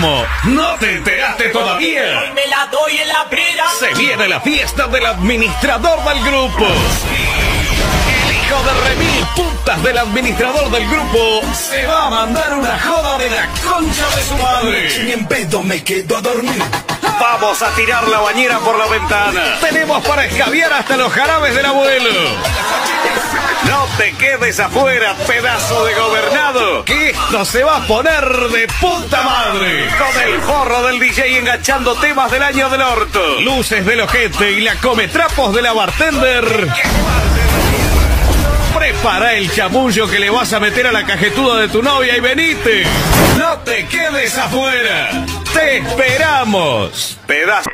¿No te enteraste todavía? Hoy me la doy en la pera. Se viene la fiesta del administrador del grupo. Hijo de remil putas del administrador del grupo se va a mandar una joda de la concha de su madre. Ni en pedo me quedo a dormir. Vamos a tirar la bañera por la ventana. Tenemos para escabiar hasta los jarabes del abuelo. No te quedes afuera, pedazo de gobernado, que esto se va a poner de puta madre. Con el forro del DJ enganchando temas del año del orto, luces del ojete y la come trapos de la bartender. Prepara el chamullo que le vas a meter a la cajetuda de tu novia y venite. No te quedes afuera. Te esperamos. Pedazo.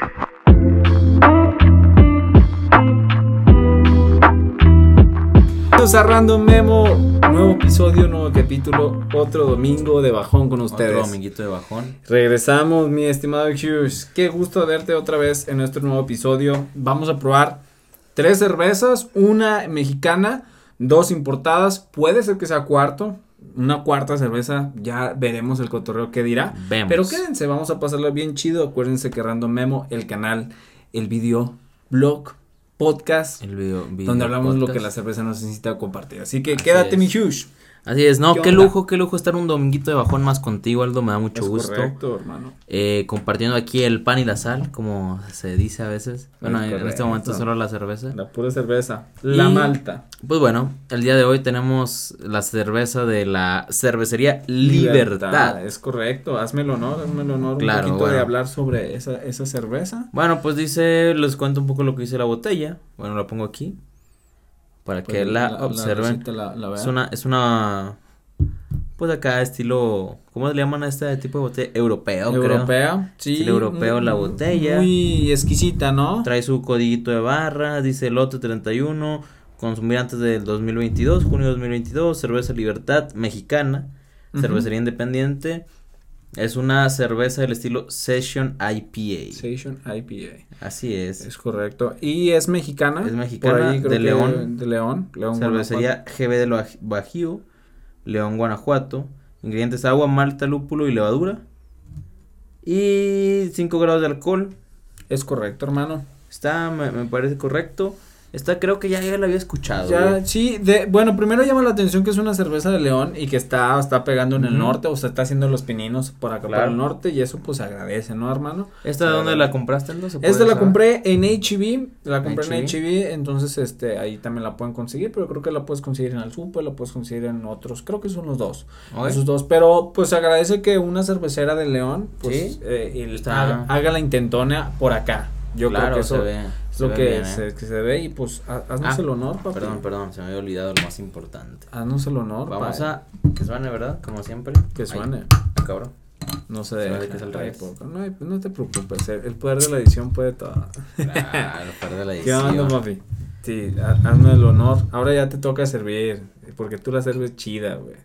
A Random Memo, nuevo episodio, nuevo capítulo, otro domingo de bajón con ustedes. Otro dominguito de bajón. Regresamos, mi estimado Hughes. Qué gusto verte otra vez en nuestro nuevo episodio. Vamos a probar tres cervezas, una mexicana, dos importadas. Puede ser que sea cuarto, una cuarta cerveza. Ya veremos el cotorreo que dirá. Vemos. Pero quédense, vamos a pasarlo bien chido. Acuérdense que Random Memo, el canal, el video, blog, podcast. El video, video donde hablamos lo que la cerveza nos necesita compartir. Así que Así quédate, es. mi Hughes. Así es, no, ¿Qué lujo, qué lujo estar un dominguito de bajón más contigo, Aldo, me da mucho Es gusto. correcto, hermano. Eh, compartiendo aquí el pan y la sal, como se dice a veces. Bueno, Es en este momento solo la cerveza. La pura cerveza. La Y- malta. Pues bueno, el día de hoy tenemos la cerveza de la cervecería Libertad. Es correcto. Hazme el honor, hazme el honor Claro, un poquito de bueno. hablar sobre esa, esa cerveza. Bueno, pues dice, les cuento un poco lo que dice la botella. Bueno, la pongo aquí. Para que Pues, la, observen. la- la es una, es una, pues acá estilo, ¿cómo le llaman a este tipo de botella? Europeo, creo. Europea, sí. Estilo europeo la mm, botella. Muy exquisita, ¿no? Trae su codiguito de barra, dice lote 31, consumir antes del 2022, junio 2022, cerveza Libertad mexicana, cervecería independiente. Es una cerveza del estilo Session IPA. Station IPA. Así es. Es correcto. Y es mexicana. Es mexicana, creo de que León. De León. León Cervecería GB Baj- Bajío, León, Guanajuato. Ingredientes agua, malta, lúpulo y levadura. Y 5 grados de alcohol. Es correcto, hermano. Está, me, me parece correcto. Esta creo que ya, ya la había escuchado. Ya, sí, de, bueno, primero llama la atención que es una cerveza de León y que está, está pegando en el norte, o sea, está haciendo los pininos por acá Claro. por el norte y eso pues se agradece, ¿no, hermano? ¿Esta de dónde la compraste, puede Esta la saber? compré en HB, la compré en. HB, entonces este ahí también la pueden conseguir, pero creo que la puedes conseguir en el super, la puedes conseguir en otros, creo que son los dos, esos dos, pero pues agradece que una cervecera de León pues Sí. eh, el- haga, haga la intentona por acá. Yo claro, creo que eso se ve. Es se lo que, bien, ¿eh? se, que se ve y pues ha- haznos Ah, el honor, papi. Perdón, perdón, se me había olvidado lo más importante. Haznos el honor. Vamos pa- a que suene, ¿verdad? Como siempre. Que suene. ah, cabrón. No se Se deja. que es. No, hay- no te preocupes. El el poder de la edición puede todo. Claro, parte de la ¿Qué onda, edición. papi? Sí, ha- hazme el honor. Ahora ya te toca servir. Porque tú la sirves chida, güey.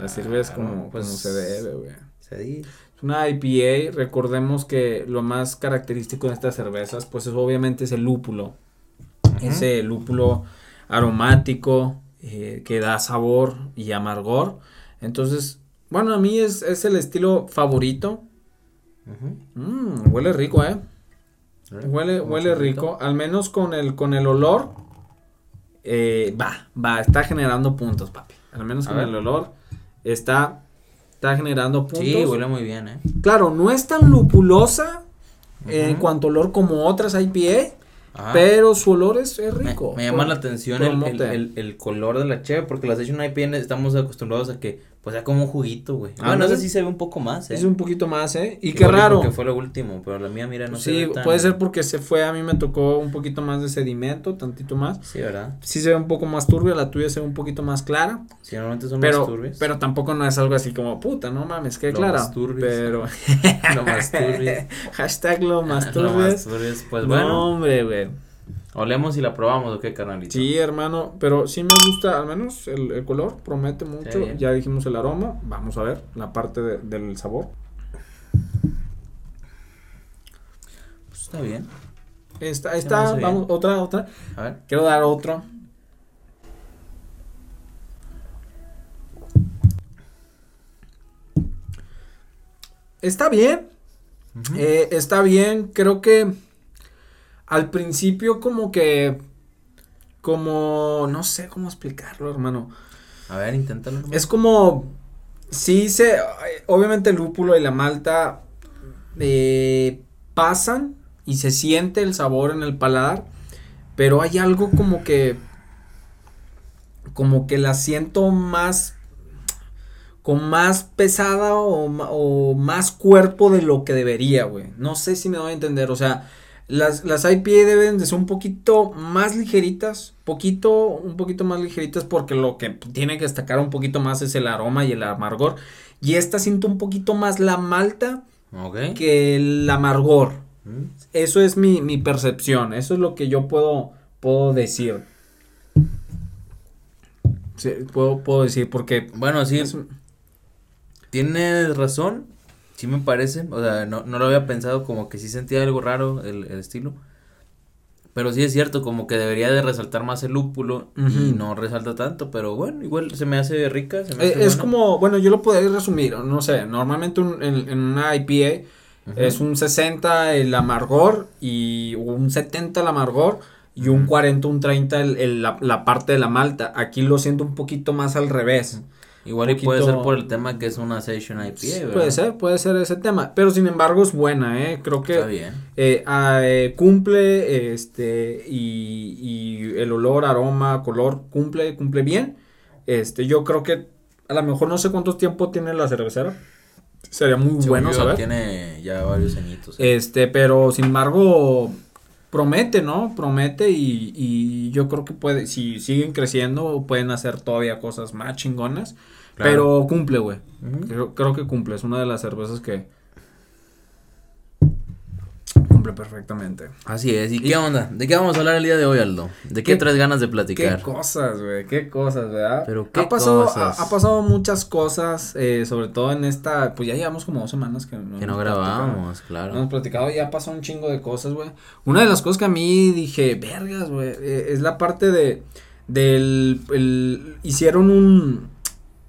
La sirves como, pues, como se debe, güey. Es una IPA. Recordemos que lo más característico de estas cervezas, pues es obviamente ese lúpulo. Ese lúpulo aromático eh, que da sabor y amargor. Entonces, bueno, a mí es, es el estilo favorito. Mm, huele rico, ¿eh? Huele, Como huele chorrito. rico. Al menos con el, con el olor. eh, va, va, está generando puntos, papi. Al menos A con ver. el olor. Está, está generando puntos. Sí, huele muy bien, ¿eh? Claro, no es tan lupulosa en cuanto a olor como otras IPA. Ah, Pero su olor es, es rico. me llama la atención el, el, promote. el, el color de la cheve, porque la Session IPA estamos acostumbrados a que, pues, sea como un juguito, güey. Bueno, Ándale. ese sí se ve un poco más, ¿eh? Es un poquito más, ¿eh? Y qué raro. porque fue lo último, pero la mía, mira, no se sí, ve tan- puede ser porque se fue. A mí me tocó un poquito más de sedimento, tantito más. Sí, ¿verdad? Sí se ve un poco más turbia, la tuya se ve un poquito más clara. Sí, normalmente son Pero, más turbios. pero tampoco no es algo así como puta, no mames, qué Lo clara. más turbios. Pero. Lo más turbios. Hashtag lo más Lo turbios. más turbios, Pues no, bueno, hombre, güey. Olemos y la probamos, ¿o qué, carnalito? Sí, hermano, pero sí me gusta, al menos el, el color promete mucho. Ya dijimos el aroma, vamos a ver la parte de- del sabor. Pues está bien. Está, me está, hace bien. vamos, otra, otra. A ver. Quiero dar otro. está bien. Eh, está bien. Creo que al principio como que... Como... No sé cómo explicarlo, hermano. A ver, inténtalo. Es como... Sí se... Obviamente el lúpulo y la malta eh, pasan y se siente el sabor en el paladar. Pero hay algo como que... Como que la siento más con más pesada o, o más cuerpo de lo que debería, güey. No sé si me doy a entender, o sea, las, las IPA deben de ser un poquito más ligeritas, poquito, un poquito más ligeritas porque lo que tiene que destacar un poquito más es el aroma y el amargor. Y esta siento un poquito más la malta Ok. que el amargor. Mm. Eso es mi, mi percepción, eso es lo que yo puedo, puedo decir. Sí, puedo, puedo decir porque... Bueno, sí, es- tienes razón. Sí me parece. O sea, no, no lo había pensado como que sí sentía algo raro el, el estilo. Pero sí es cierto, como que debería de resaltar más el lúpulo y Ujú. no resalta tanto, pero bueno, igual se me hace rica, se me Eh, hace es como, bueno, yo lo podría resumir, no sé, normalmente un- en, en una IPA es un 60 el amargor y un 70 el amargor y un 40, un 30 el, el- la, la parte de la malta. Aquí lo siento un poquito más al revés. Igual y puede ser por el tema que es una Session IPA, ¿verdad? Puede ser, puede ser ese tema, pero sin embargo es buena, ¿eh? Creo que Está bien. eh, ah, eh, cumple, este, y, y el olor, aroma, color, cumple, cumple bien. Este, yo creo que a lo mejor no sé cuánto tiempo tiene la cervecera. Sería muy Según bueno saber. Tiene ya varios añitos. ¿eh? Este, pero sin embargo, promete, ¿no? Promete y, y yo creo que puede, si siguen creciendo, pueden hacer todavía cosas más chingonas. Claro. Pero cumple, güey. Creo, creo que cumple. Es una de las cervezas que cumple perfectamente. Así es. ¿Y qué onda? ¿De qué vamos a hablar el día de hoy, Aldo? ¿De qué, ¿Qué- traes ganas de Qué platicar? cosas, güey, qué cosas, ¿verdad? Pero qué ha pasado, cosas. Ha, ha pasado muchas cosas, eh, sobre todo en esta, pues ya llevamos como dos semanas que no, que no grabamos, No claro. hemos platicado, ya pasó un chingo de cosas, güey. Una de las cosas que a mí dije, vergas, güey, eh, es la parte de, del, el- hicieron un,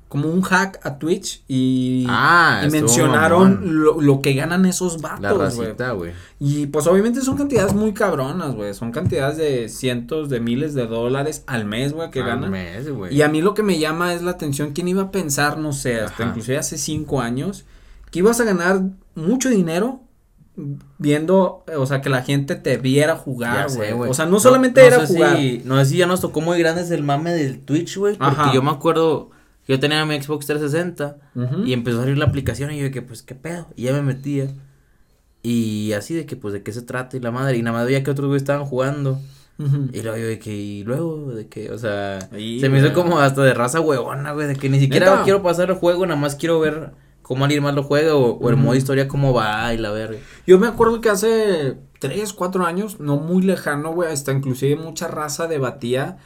como un hack a Twitch y, Ah, y mencionaron lo, lo que ganan esos vatos, güey. Y pues obviamente son cantidades muy cabronas, güey. Son cantidades de cientos de miles de dólares al mes, güey, que Al ganan. mes, güey. Y a mí lo que me llama es la atención. ¿Quién iba a pensar, no sé, hasta Ajá. inclusive hace cinco años, que ibas a ganar mucho dinero viendo, o sea, que la gente te viera jugar, güey? O sea, no solamente era sé jugar. Si, no sé si ya nos tocó muy grande el mame del Twitch, güey. Porque Ajá. yo me acuerdo yo tenía mi Xbox 360 Ujú. y empezó a salir la aplicación y yo que, pues, ¿qué pedo? Y ya me metía. Y así de que, pues, ¿de qué se trata? Y la madre, y nada más veía que otros güeyes estaban jugando. Y luego yo de que, y luego de que, o sea, Ahí, se me hizo como hasta de raza huevona, güey, de que ni siquiera ¿Neta? quiero pasar el juego, nada más quiero ver cómo alguien más lo juega o, o el modo historia cómo va y la verga. Yo me acuerdo que hace tres, cuatro años, no muy lejano, güey, hasta inclusive mucha raza debatía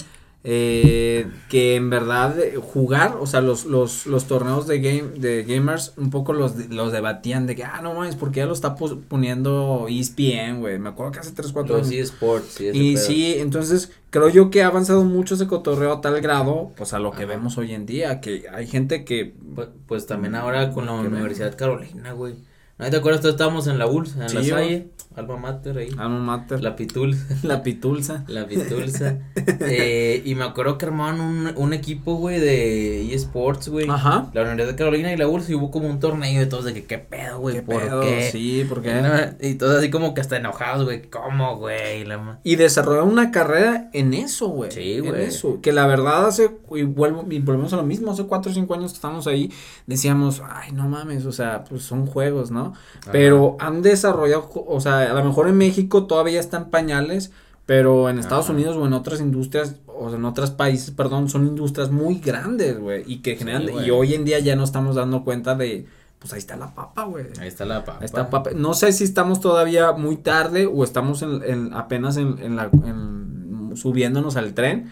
eh, que en verdad eh, jugar, o sea, los, los, los torneos de game, de gamers, un poco los, los debatían de que, ah, no mames, porque ya lo está poniendo ESPN, güey, me acuerdo que hace tres, cuatro Los años. eSports, sí, Y pedo. sí, entonces creo yo que ha avanzado mucho ese cotorreo a tal grado, pues a lo que Ajá. vemos hoy en día, que hay gente que Pues, pues también ahora con la Universidad Carolina, güey. ¿No te acuerdas? Todos estábamos en la ULS, en Sí, la. Salle, Alma Mater ahí. alma mater, la, La Pitulsa. pitulsa. La Pitulsa. eh, y me acuerdo que armaban un, un equipo, güey, de eSports, güey. Ajá. La Universidad Carolina y la ULS y hubo como un torneo de todos de que, ¿qué pedo, güey? ¿Qué ¿Por pedo? qué? Sí, porque Y todos así como que hasta enojados, güey. ¿Cómo, güey? Y la ma- Y desarrollar una carrera en eso, güey. Sí, En güey. eso. Que la verdad hace, y vuelvo, y volvemos a lo mismo, hace cuatro o cinco años que estamos ahí, decíamos, ay, no mames, o sea, pues son juegos, ¿no? Pero han desarrollado, o sea, a lo mejor en México todavía están pañales, pero en Estados Ajá. Unidos o en otras industrias, o sea, en otros países, perdón, son industrias muy grandes, güey, y que generan, y hoy en día ya no estamos dando cuenta de, pues ahí está la papa, güey. Ahí está la papa. Ahí está papa. No sé si estamos todavía muy tarde o estamos en, en- apenas en, en la en- subiéndonos al tren,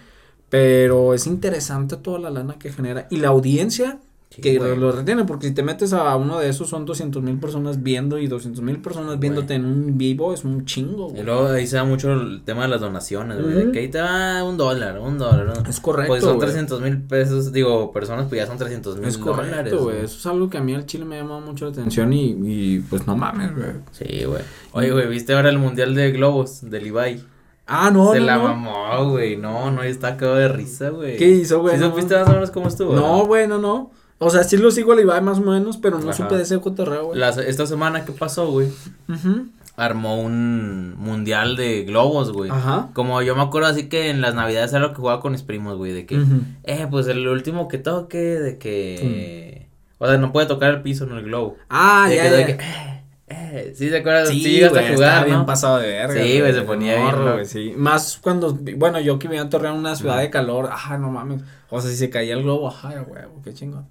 pero es interesante toda la lana que genera y la audiencia Que güey. lo retiene, porque si te metes a uno de esos son 200 mil personas viendo y 200 mil personas viéndote en un vivo es un chingo, Y güey. luego ahí se da mucho el tema de las donaciones, güey. de Ujú. Que ahí te va un dólar, un dólar. ¿no? Es correcto, Pues son güey. 300 mil pesos, digo, personas, pues ya son 300 mil Es dólares. correcto, güey. Eso es algo que a mí al chile me ha llamado mucho la atención y, y pues no mames, güey. Sí, güey. Oye, güey, ¿viste ahora el mundial de globos del Ibai? Ah, no, Se no, la no. mamó, güey. No, no, yo estaba cagado de risa, güey. ¿Qué hizo, güey? ¿Sí supiste más o menos cómo estuvo? No, güey, no, no. O sea, sí lo sigo al Ibai más o menos, pero no Ajá. supe de ese cotorreo, güey. Esta semana que pasó, güey, Ujú. armó un mundial de globos, güey. Ajá. Como yo me acuerdo así que en las navidades era lo que jugaba con mis primos, güey, de que, eh, pues el último que toque, de que, o sea, no puede tocar el piso en el globo. Ah, de ya, que, ya. de que, eh, eh, ¿sí te acuerdas? Sí, Sí, llegaste a jugar, bien ¿no? pasado de verga. Sí, güey, se ponía bien morro, güey, sí. Más cuando, bueno, yo que vivía en Torreón, una ciudad de calor, ah, no mames. O sea, si se caía el globo, ajá, güey, qué chingón.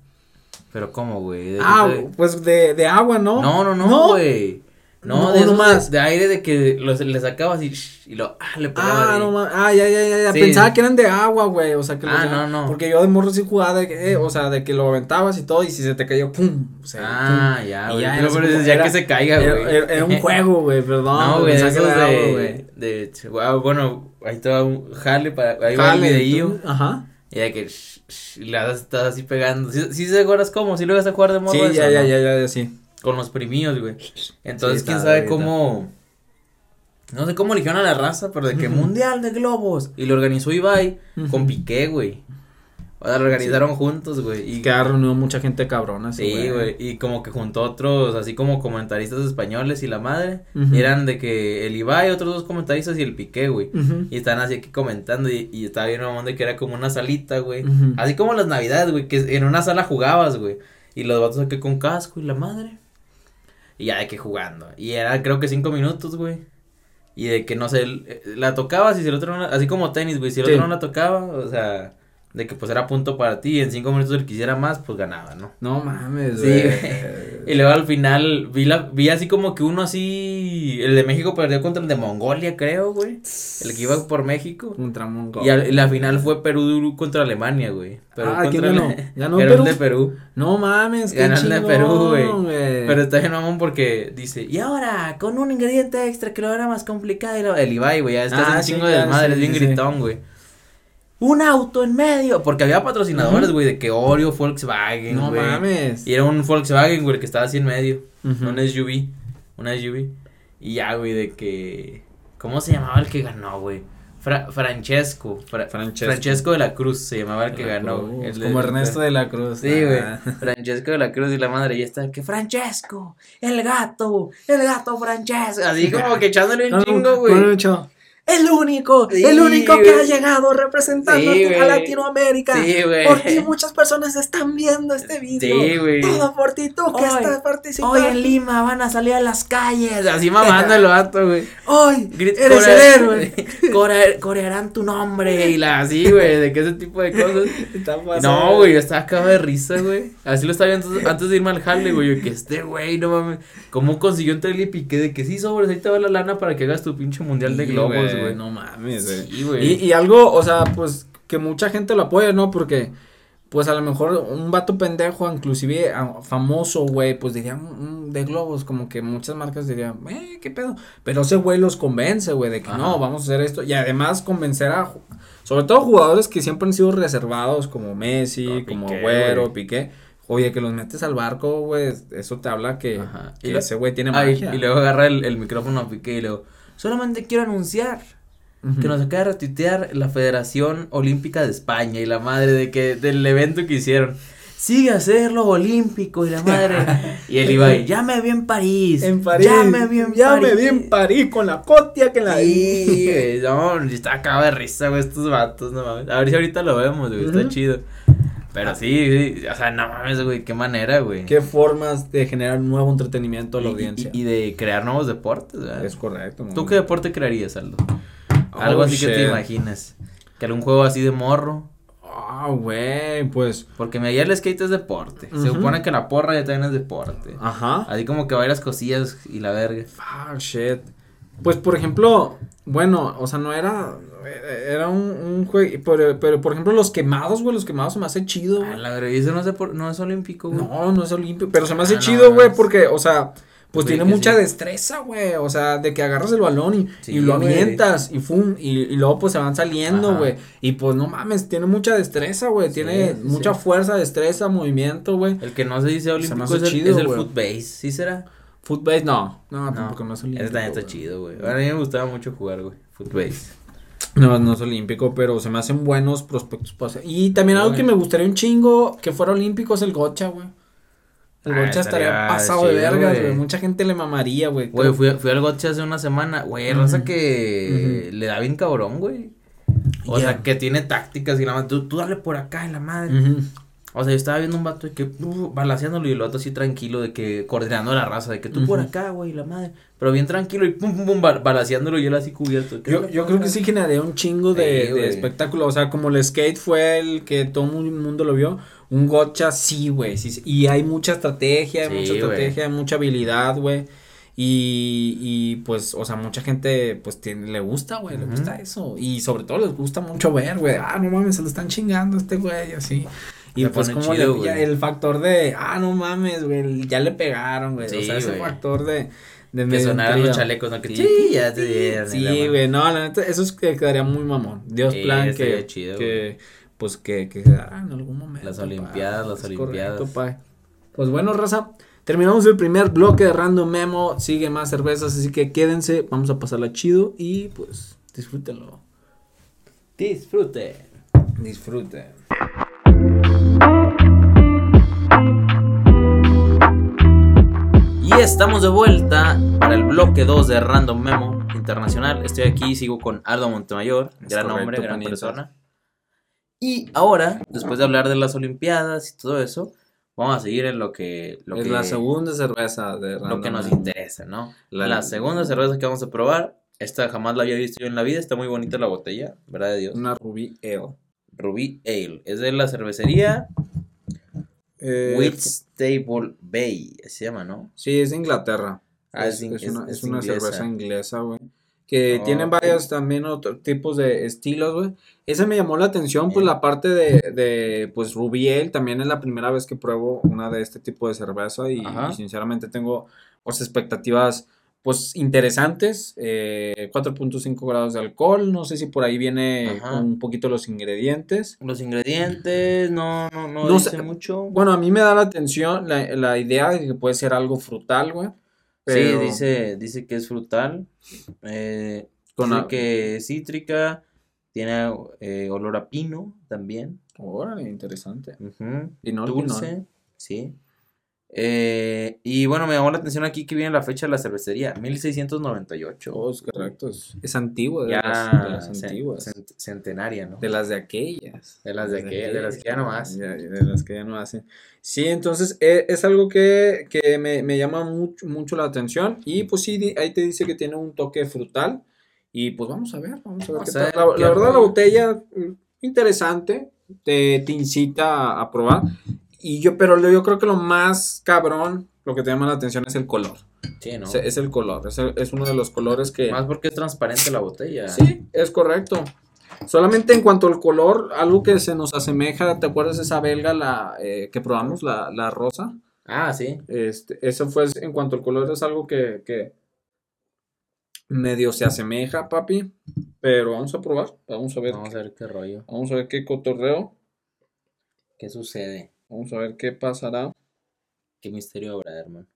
Pero ¿cómo, güey? ¿De Ah, pues de, de agua, ¿no? No, no, no, güey. No, No, de, más. de, aire de que los, le sacabas y, y lo, ah, le pegabas Ah, no mames. Ah, ya, ya, ya, ya. Sí. Pensaba que eran de agua, güey. O sea, que Ah, no, no. Porque yo de morro sí jugaba de que, eh, o sea, de que lo aventabas y todo, y si se te cayó, pum. O sea, Ah, pum. ya, güey. ya, Pero, era pero ya como- que se caiga, Era, güey. era- era un juego, güey, perdón. No, güey, de era agua, de, de, wow, bueno, ahí va un jale para, ahí va el Jale, videillo. Ajá. Y de que, shh, shh, y la estás así pegando. ¿Sí, sí te acuerdas cómo? ¿Sí lo vas a jugar de morro Sí, eso, ya, no? ya, ya, ya, ya, sí. Con los primillos, güey. Entonces, Sí, quién está sabe cómo. No sé cómo eligieron a la raza, pero de que mundial de globos. Y lo organizó Ibai con. Piqué, güey. O sea, lo organizaron juntos, güey. Y Que ha reunido mucha gente cabrona, sí, Sí, güey, y como que juntó otros, así como comentaristas españoles y la madre, y eran de que el Ibai, otros dos comentaristas y el Piqué, güey, y están así aquí comentando, y, y estaba bien mamón de que era como una salita, güey, así como las navidades, güey, que en una sala jugabas, güey, y los vatos aquí con casco y la madre, y ya de que jugando, y era creo que cinco minutos, güey, y de que no sé, eh, la tocabas y si el otro no la, así como tenis, güey, si el Sí. otro no la tocaba, o sea, de que pues era punto para ti, y en cinco minutos el que hiciera más, pues ganaba, ¿no? No mames, Sí. Y luego al final vi la vi así como que uno así el de México perdió contra el de Mongolia, creo, güey. El que iba por México. Contra Mongol. Y, al- y la final fue Perú contra Alemania, güey. Perú Ah, ¿quién contra ganó? ¿Ganó el Perú? de Perú. No mames, qué Ganó el de Perú, güey. Pero está bien mamón porque dice, y ahora, con un ingrediente extra que lo hará más complicado. Y lo- el Ibai, güey, ya es que hace Ah, un sí, chingo de claro, sí, es bien sí. gritón, güey. Un auto en medio, porque había patrocinadores, güey, de que Oreo, Volkswagen, No mames. Y era un Volkswagen, güey, el que estaba así en medio. Un SUV. Una SUV. Y ya, güey, de que. ¿Cómo se llamaba el que ganó, güey? Fra- Francesco. Fra- Francesco. Francesco. de la Cruz se llamaba el que La ganó. Cruz, güey. El de- como Ernesto de la Cruz. Sí, güey. Ah. Francesco de la Cruz y la madre. Y está que Francesco, el gato, el gato Francesco. Así como que echándole un no, chingo, güey. no, no, El único, Sí, el único que ha llegado representando Sí, a. Latinoamérica. Sí, güey. Por ti muchas personas están viendo este video. Sí, güey. Todo por ti, tú que Hoy- estás participando. Hoy en Lima van a salir a las calles. Así mamando el vato, güey. Hoy Grit- eres el héroe. corea- corearán tu nombre y la así, güey, de que ese tipo de cosas. Está Y pasando. No, güey, yo estaba acabado de risa, güey. Así lo estaba viendo antes, antes de irme al jale, güey. Yo que este güey, no mames. ¿Cómo consiguió él y Piqué de que sí, sobres, ahí te va la lana para que hagas tu pinche mundial de globos, güey? No mames, güey. Sí, güey. Y, y algo, o sea, pues que mucha gente lo apoya, ¿no? Porque, pues a lo mejor un vato pendejo, inclusive ah, famoso, güey, pues dirían "Mm, de globos, como que muchas marcas dirían, eh, qué pedo. Pero ese güey los convence, güey, de que Ajá. no, vamos a hacer esto. Y además convencer a, sobre todo jugadores que siempre han sido reservados, como Messi, Como como Piqué, Güero. Piqué. Oye, que los metes al barco, güey, eso te habla que, que ese güey tiene Ay, magia. y luego agarra el, el micrófono a Piqué y luego, solamente quiero anunciar que nos acaba de retuitear la Federación Olímpica de España y la madre de que del evento que hicieron. Sigue a hacerlo olímpico y la madre. y el Ibai, ya me vi en París. En París. Ya me vi en Ya París. me vi en París con la cotia que la Sí, güey, no, estaba acabado de risa, güey, estos vatos, no mames. A ver si ahorita lo vemos, güey, está chido. Pero sí, sí, o sea, no mames, güey, qué manera, güey. Qué formas de generar nuevo entretenimiento a la Y- audiencia. Y, de crear nuevos deportes, ¿verdad? es correcto. ¿Tú qué deporte crearías, Aldo? Oh, Algo así que te imagines. Que algún juego así de morro. Ah, güey, pues. Porque me ayer el skate es deporte. Se supone que la porra ya también es deporte. Ajá. Así como que bailas cosillas y la verga. Fuck, shit. Pues, por ejemplo, bueno, o sea, no era. Era un, un juego. Pero, pero, por ejemplo, los quemados, güey. Los quemados se me hace chido, A güey. la verdad, eso no es, no es olímpico, güey. No, no es olímpico. Pero se me hace Ah, no, chido, güey, porque, o sea. Pues Güey, tiene mucha sí. destreza, güey. O sea, de que agarras el balón y, Sí, y lo güey. avientas y fum. Y, y luego pues se van saliendo, Ajá. güey. Y pues no mames, tiene mucha destreza, güey. Tiene mucha fuerza, destreza, movimiento, güey. El que no se dice me olímpico hace es el, chido, es el güey. footbase, ¿sí será? Footbase, no. No, No, tampoco no es olímpico. Ese también está chido, güey. A mí me gustaba mucho jugar, güey. Footbase. No, no es olímpico, pero se me hacen buenos prospectos para hacer. Y también algo que me gustaría un chingo que fuera olímpico es el gocha, güey. El Ah, gocha estaría estaría pasado de chido, vergas, güey. güey. Mucha gente le mamaría, güey. Güey, fui, fui al gotcha hace una semana. Güey, raza Ujú. que le da bien cabrón, güey. O sea, que tiene tácticas y la madre. Tú, tú dale por acá en la madre. Ujú. O sea, yo estaba viendo un vato de que uh, balaseándolo y el otro así tranquilo, de que coordinando la raza, de que tú por acá, güey, la madre. Pero bien tranquilo y pum, pum, pum, bal- balaseándolo y él así cubierto. Yo, yo creo que sí generaría un chingo de, de espectáculo. O sea, como el skate fue el que todo el mundo lo vio. Un gocha sí, güey. Sí, y hay mucha estrategia, hay Sí, mucha estrategia, hay mucha habilidad, güey. Y, y pues, o sea, mucha gente, pues, tiene, le gusta, güey, le gusta eso. Y sobre todo les gusta mucho ver, güey. Ah, no mames, se lo están chingando a este güey, así. Y Se pues como chido, le- ya el factor de, ah, no mames, güey, ya le pegaron, güey. o Sí, sea, ese güey. factor de, de Que sonaran los chalecos, ¿no? Que Sí. sí, ya te dieron. Sí, güey, no, la neta, eso es que quedaría muy mamón. Dios Sí, plan que, chido, que pues que, que se dará en algún momento. Las pa. olimpiadas, las Es olimpiadas. correcto, pa. Pues bueno, raza, terminamos el primer bloque de Random Memo, sigue más cervezas, así que quédense, vamos a pasarla chido y pues disfrútenlo. Disfrute. Disfruten. Y estamos de vuelta para el bloque 2 de Random Memo Internacional. Estoy aquí, sigo con Aldo Montemayor, Es gran correcto, hombre, gran panitas. persona. Y ahora, después de hablar de las Olimpiadas y todo eso, vamos a seguir en lo que, lo es que, la segunda cerveza de Random lo que nos interesa, ¿no? La- La, segunda cerveza que vamos a probar, esta jamás la había visto yo en la vida, está muy bonita la botella, ¿verdad de Dios? Una Ruby Ale. Ruby Ale, es de la cervecería Eh, Whitstable Bay, se llama, ¿no? Sí, es de Inglaterra. Ah, es, es es una, es una inglesa. cerveza inglesa, güey. Que Oh, tienen varios también otros tipos de estilos, güey. Ese me llamó la atención, pues la parte de, de pues Ruby Ale. También es la primera vez que pruebo una de este tipo de cerveza y sinceramente tengo pues expectativas pues interesantes. Eh, 4.5 grados de alcohol. No sé si por ahí viene Ajá. un poquito los ingredientes. Los ingredientes, no, no, no, No dice sé, mucho. Bueno, a mí me da la atención la, la idea de que puede ser algo frutal, güey. pero- Sí, dice, dice que es frutal. Eh, Con que es cítrica. Tiene eh, olor a pino también. Órale, interesante. Ujú, Pinol, Dulce, pinol. sí. Eh, y bueno, me llamó la atención aquí que viene la fecha de la cervecería, 1698. Oh, es correcto, es, antiguo, de, ya las, de las antiguas. cent- centenaria, ¿no? De las de aquellas. De las de aquellas, de las que ya no más. Ya, de las que ya no hacen. Sí, entonces eh, es algo que, que me, me llama mucho, mucho la atención. Y pues sí, ahí te dice que tiene un toque frutal. Y pues vamos a ver, vamos a ver qué tal. La, la verdad, la botella, mm, interesante. Te, te incita a, a probar. Y yo, pero yo creo que lo más cabrón, lo que te llama la atención es el color. Sí, ¿no? Es, el color, es, el- es uno de los colores que... Más porque es transparente la botella. Sí, es correcto. Solamente en cuanto al color, algo que se nos asemeja, ¿te acuerdas de esa belga la eh, que probamos, la, la rosa? Ah, sí. Este, eso fue en cuanto al color, es algo que, que medio se asemeja, papi. Pero vamos a probar, vamos a ver, Vamos a ver qué rollo. vamos a ver qué cotorreo, ¿Qué sucede? Vamos a ver qué pasará. Qué misterio habrá, hermano.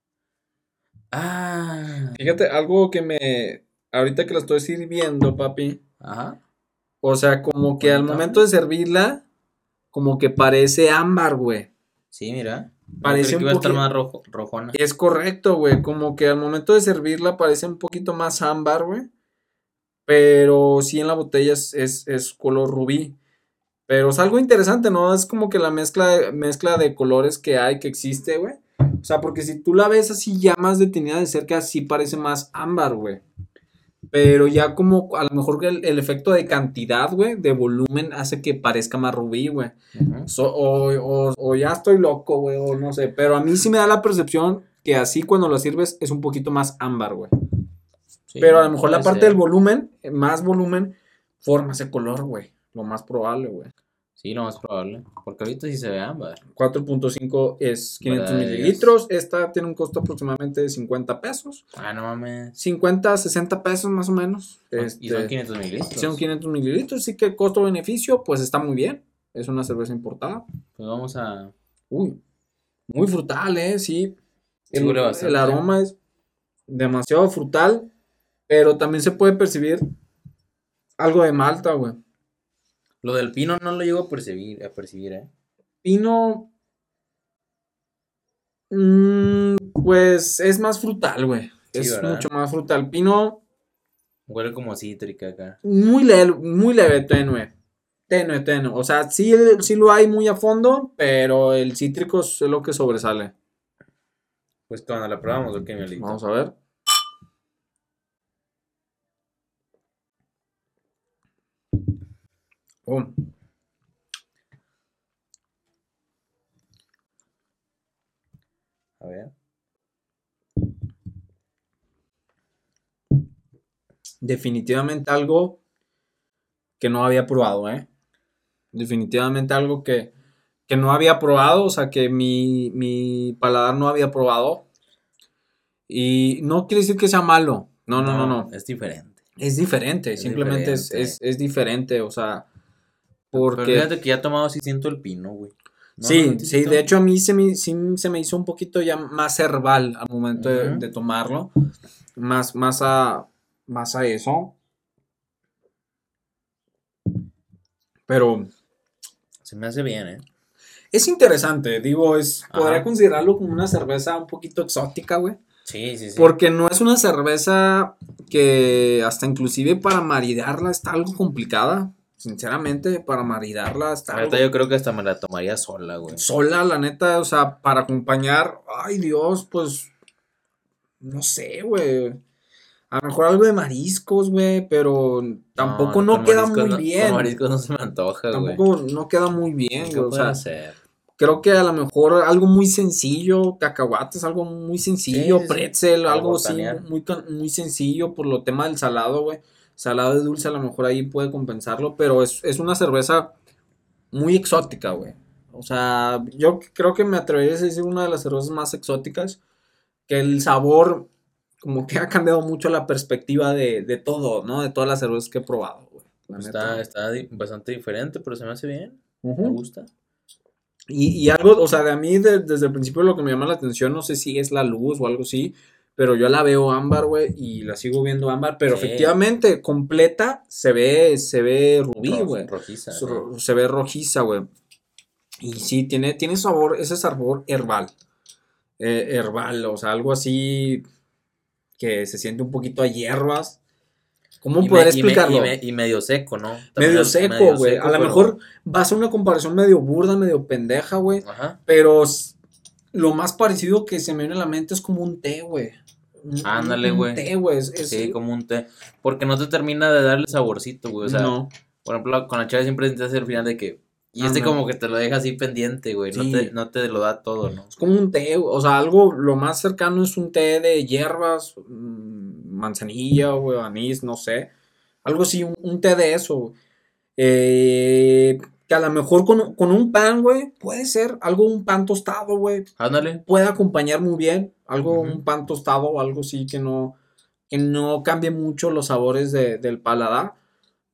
Ah. Fíjate, algo que me, ahorita que la estoy sirviendo, papi, Ajá. o sea, como que al momento de servirla, como que parece ámbar, güey. Sí, mira. Parece un que iba a estar poqui- más rojo, rojona. Es correcto, güey. Como que al momento de servirla parece un poquito más ámbar, güey. Pero sí en la botella es, es, es color rubí. Pero es algo interesante, ¿no? Es como que la mezcla de, mezcla de colores que hay, que existe, güey. O sea, porque si tú la ves así ya más detenida de cerca, sí parece más ámbar, güey. Pero ya como a lo mejor el, el efecto de cantidad, güey, de volumen hace que parezca más rubí, güey. So- o, o- o ya estoy loco, güey, o no sé. Pero a mí sí me da la percepción que así cuando lo sirves es un poquito más ámbar, güey. Sí, pero a lo mejor la parte ser. del volumen, más volumen, forma ese color, güey. Lo más probable, güey. Sí, lo más probable. Porque ahorita sí se ve ámbar. 4.5 es 500 Verdad, mililitros. Esta tiene un costo aproximadamente de 50 pesos. Ah, no mames. 50, 60 pesos más o menos. Y son Este, 500 mililitros. son 500 mililitros, así que costo-beneficio, pues está muy bien. Es una cerveza importada. Pues vamos a. Uy, muy frutal, ¿eh? Sí. Sí, El, el aroma es demasiado frutal, pero también se puede percibir algo de malta, güey. Lo del pino no lo llego a percibir, a percibir, ¿eh? Pino, mm, pues es más frutal, güey. Sí, es ¿verdad? mucho más frutal. Pino, Huele como cítrica acá. muy leve, muy leve, tenue. Tenue, tenue. O sea, sí, sí lo hay muy a fondo, pero el cítrico es lo que sobresale. Pues cuando la probamos, ok, mi Vamos a ver. Oh. A ver. Definitivamente algo que no había probado, ¿eh? Definitivamente algo que, que no había probado, o sea, que mi, mi paladar no había probado. Y no quiere decir que sea malo. No, no, no, no. Es diferente. Es diferente, Es simplemente es- diferente. Es, es diferente, o sea, Pero porque... fíjate que ya tomado sí siento el pino, güey. ¿No sí, sí, de hecho a mí se me, sí se me hizo un poquito ya más herbal al momento de, tomarlo, más, más, a, más a eso. Pero Se me hace bien, ¿eh? es interesante, digo, es, podría considerarlo como una cerveza un poquito exótica, güey. Sí, sí, sí. Porque no es una cerveza que hasta inclusive para maridarla está algo complicada. Sinceramente, para maridarla está Ahorita yo creo que hasta me la tomaría sola, güey. sola, la neta, o sea, para acompañar, ay Dios, pues, no sé, güey. A lo mejor algo de mariscos, güey, pero tampoco no, queda muy no- bien. Con mariscos no se me antoja, güey. Tampoco no queda muy bien, ¿Qué güey, o sea, hacer? creo que a lo mejor algo muy sencillo, cacahuates, algo muy sencillo, Sí, pretzel, algo así, muy, muy sencillo por lo tema del salado, güey. Salado y dulce a lo mejor ahí puede compensarlo, pero es, es una cerveza muy exótica, güey. O sea, yo creo que me atrevería a decir una de las cervezas más exóticas, que el sabor como que ha cambiado mucho la perspectiva de, de todo, ¿no? De todas las cervezas que he probado, güey. Está, está bastante diferente, pero se me hace bien. Me gusta. Y, y algo, o sea, de a mí de- desde el principio lo que me llama la atención, no sé si es la luz o algo así, pero yo la veo ámbar, güey, y la sigo viendo ámbar, pero Sí. efectivamente, completa, se ve, se ve rubí, Ro- güey. Rojiza. Se, ¿no? se ve rojiza, güey. Y sí, tiene, tiene sabor, ese sabor herbal. Eh, herbal, o sea, algo así que se siente un poquito a hierbas. ¿Cómo Y poder me- explicarlo? Y, me- y medio seco, ¿no? También medio seco, güey. A lo pero- mejor va a ser una comparación medio burda, medio pendeja, güey. Ajá. Pero lo más parecido que se me viene a la mente es como un té, güey. Un- Ándale, un güey. té, güey. Sí, como un té. Porque no te termina de darle saborcito, güey. O sea, no. por ejemplo, con la chave siempre te hace el final de que. Y este como que te lo deja así pendiente, güey. No, Sí. te, no te lo da todo, ¿no? Es como un té, o sea, algo, lo más cercano es un té de hierbas, mm, manzanilla, güey, anís, no sé. Algo así, un, un té de eso. güey. Eh, que a lo mejor con, con un pan, güey, puede ser algo, un pan tostado, güey. Ándale. Puede acompañar muy bien. Algo, un pan tostado o algo así que no, que no cambie mucho los sabores de- del paladar.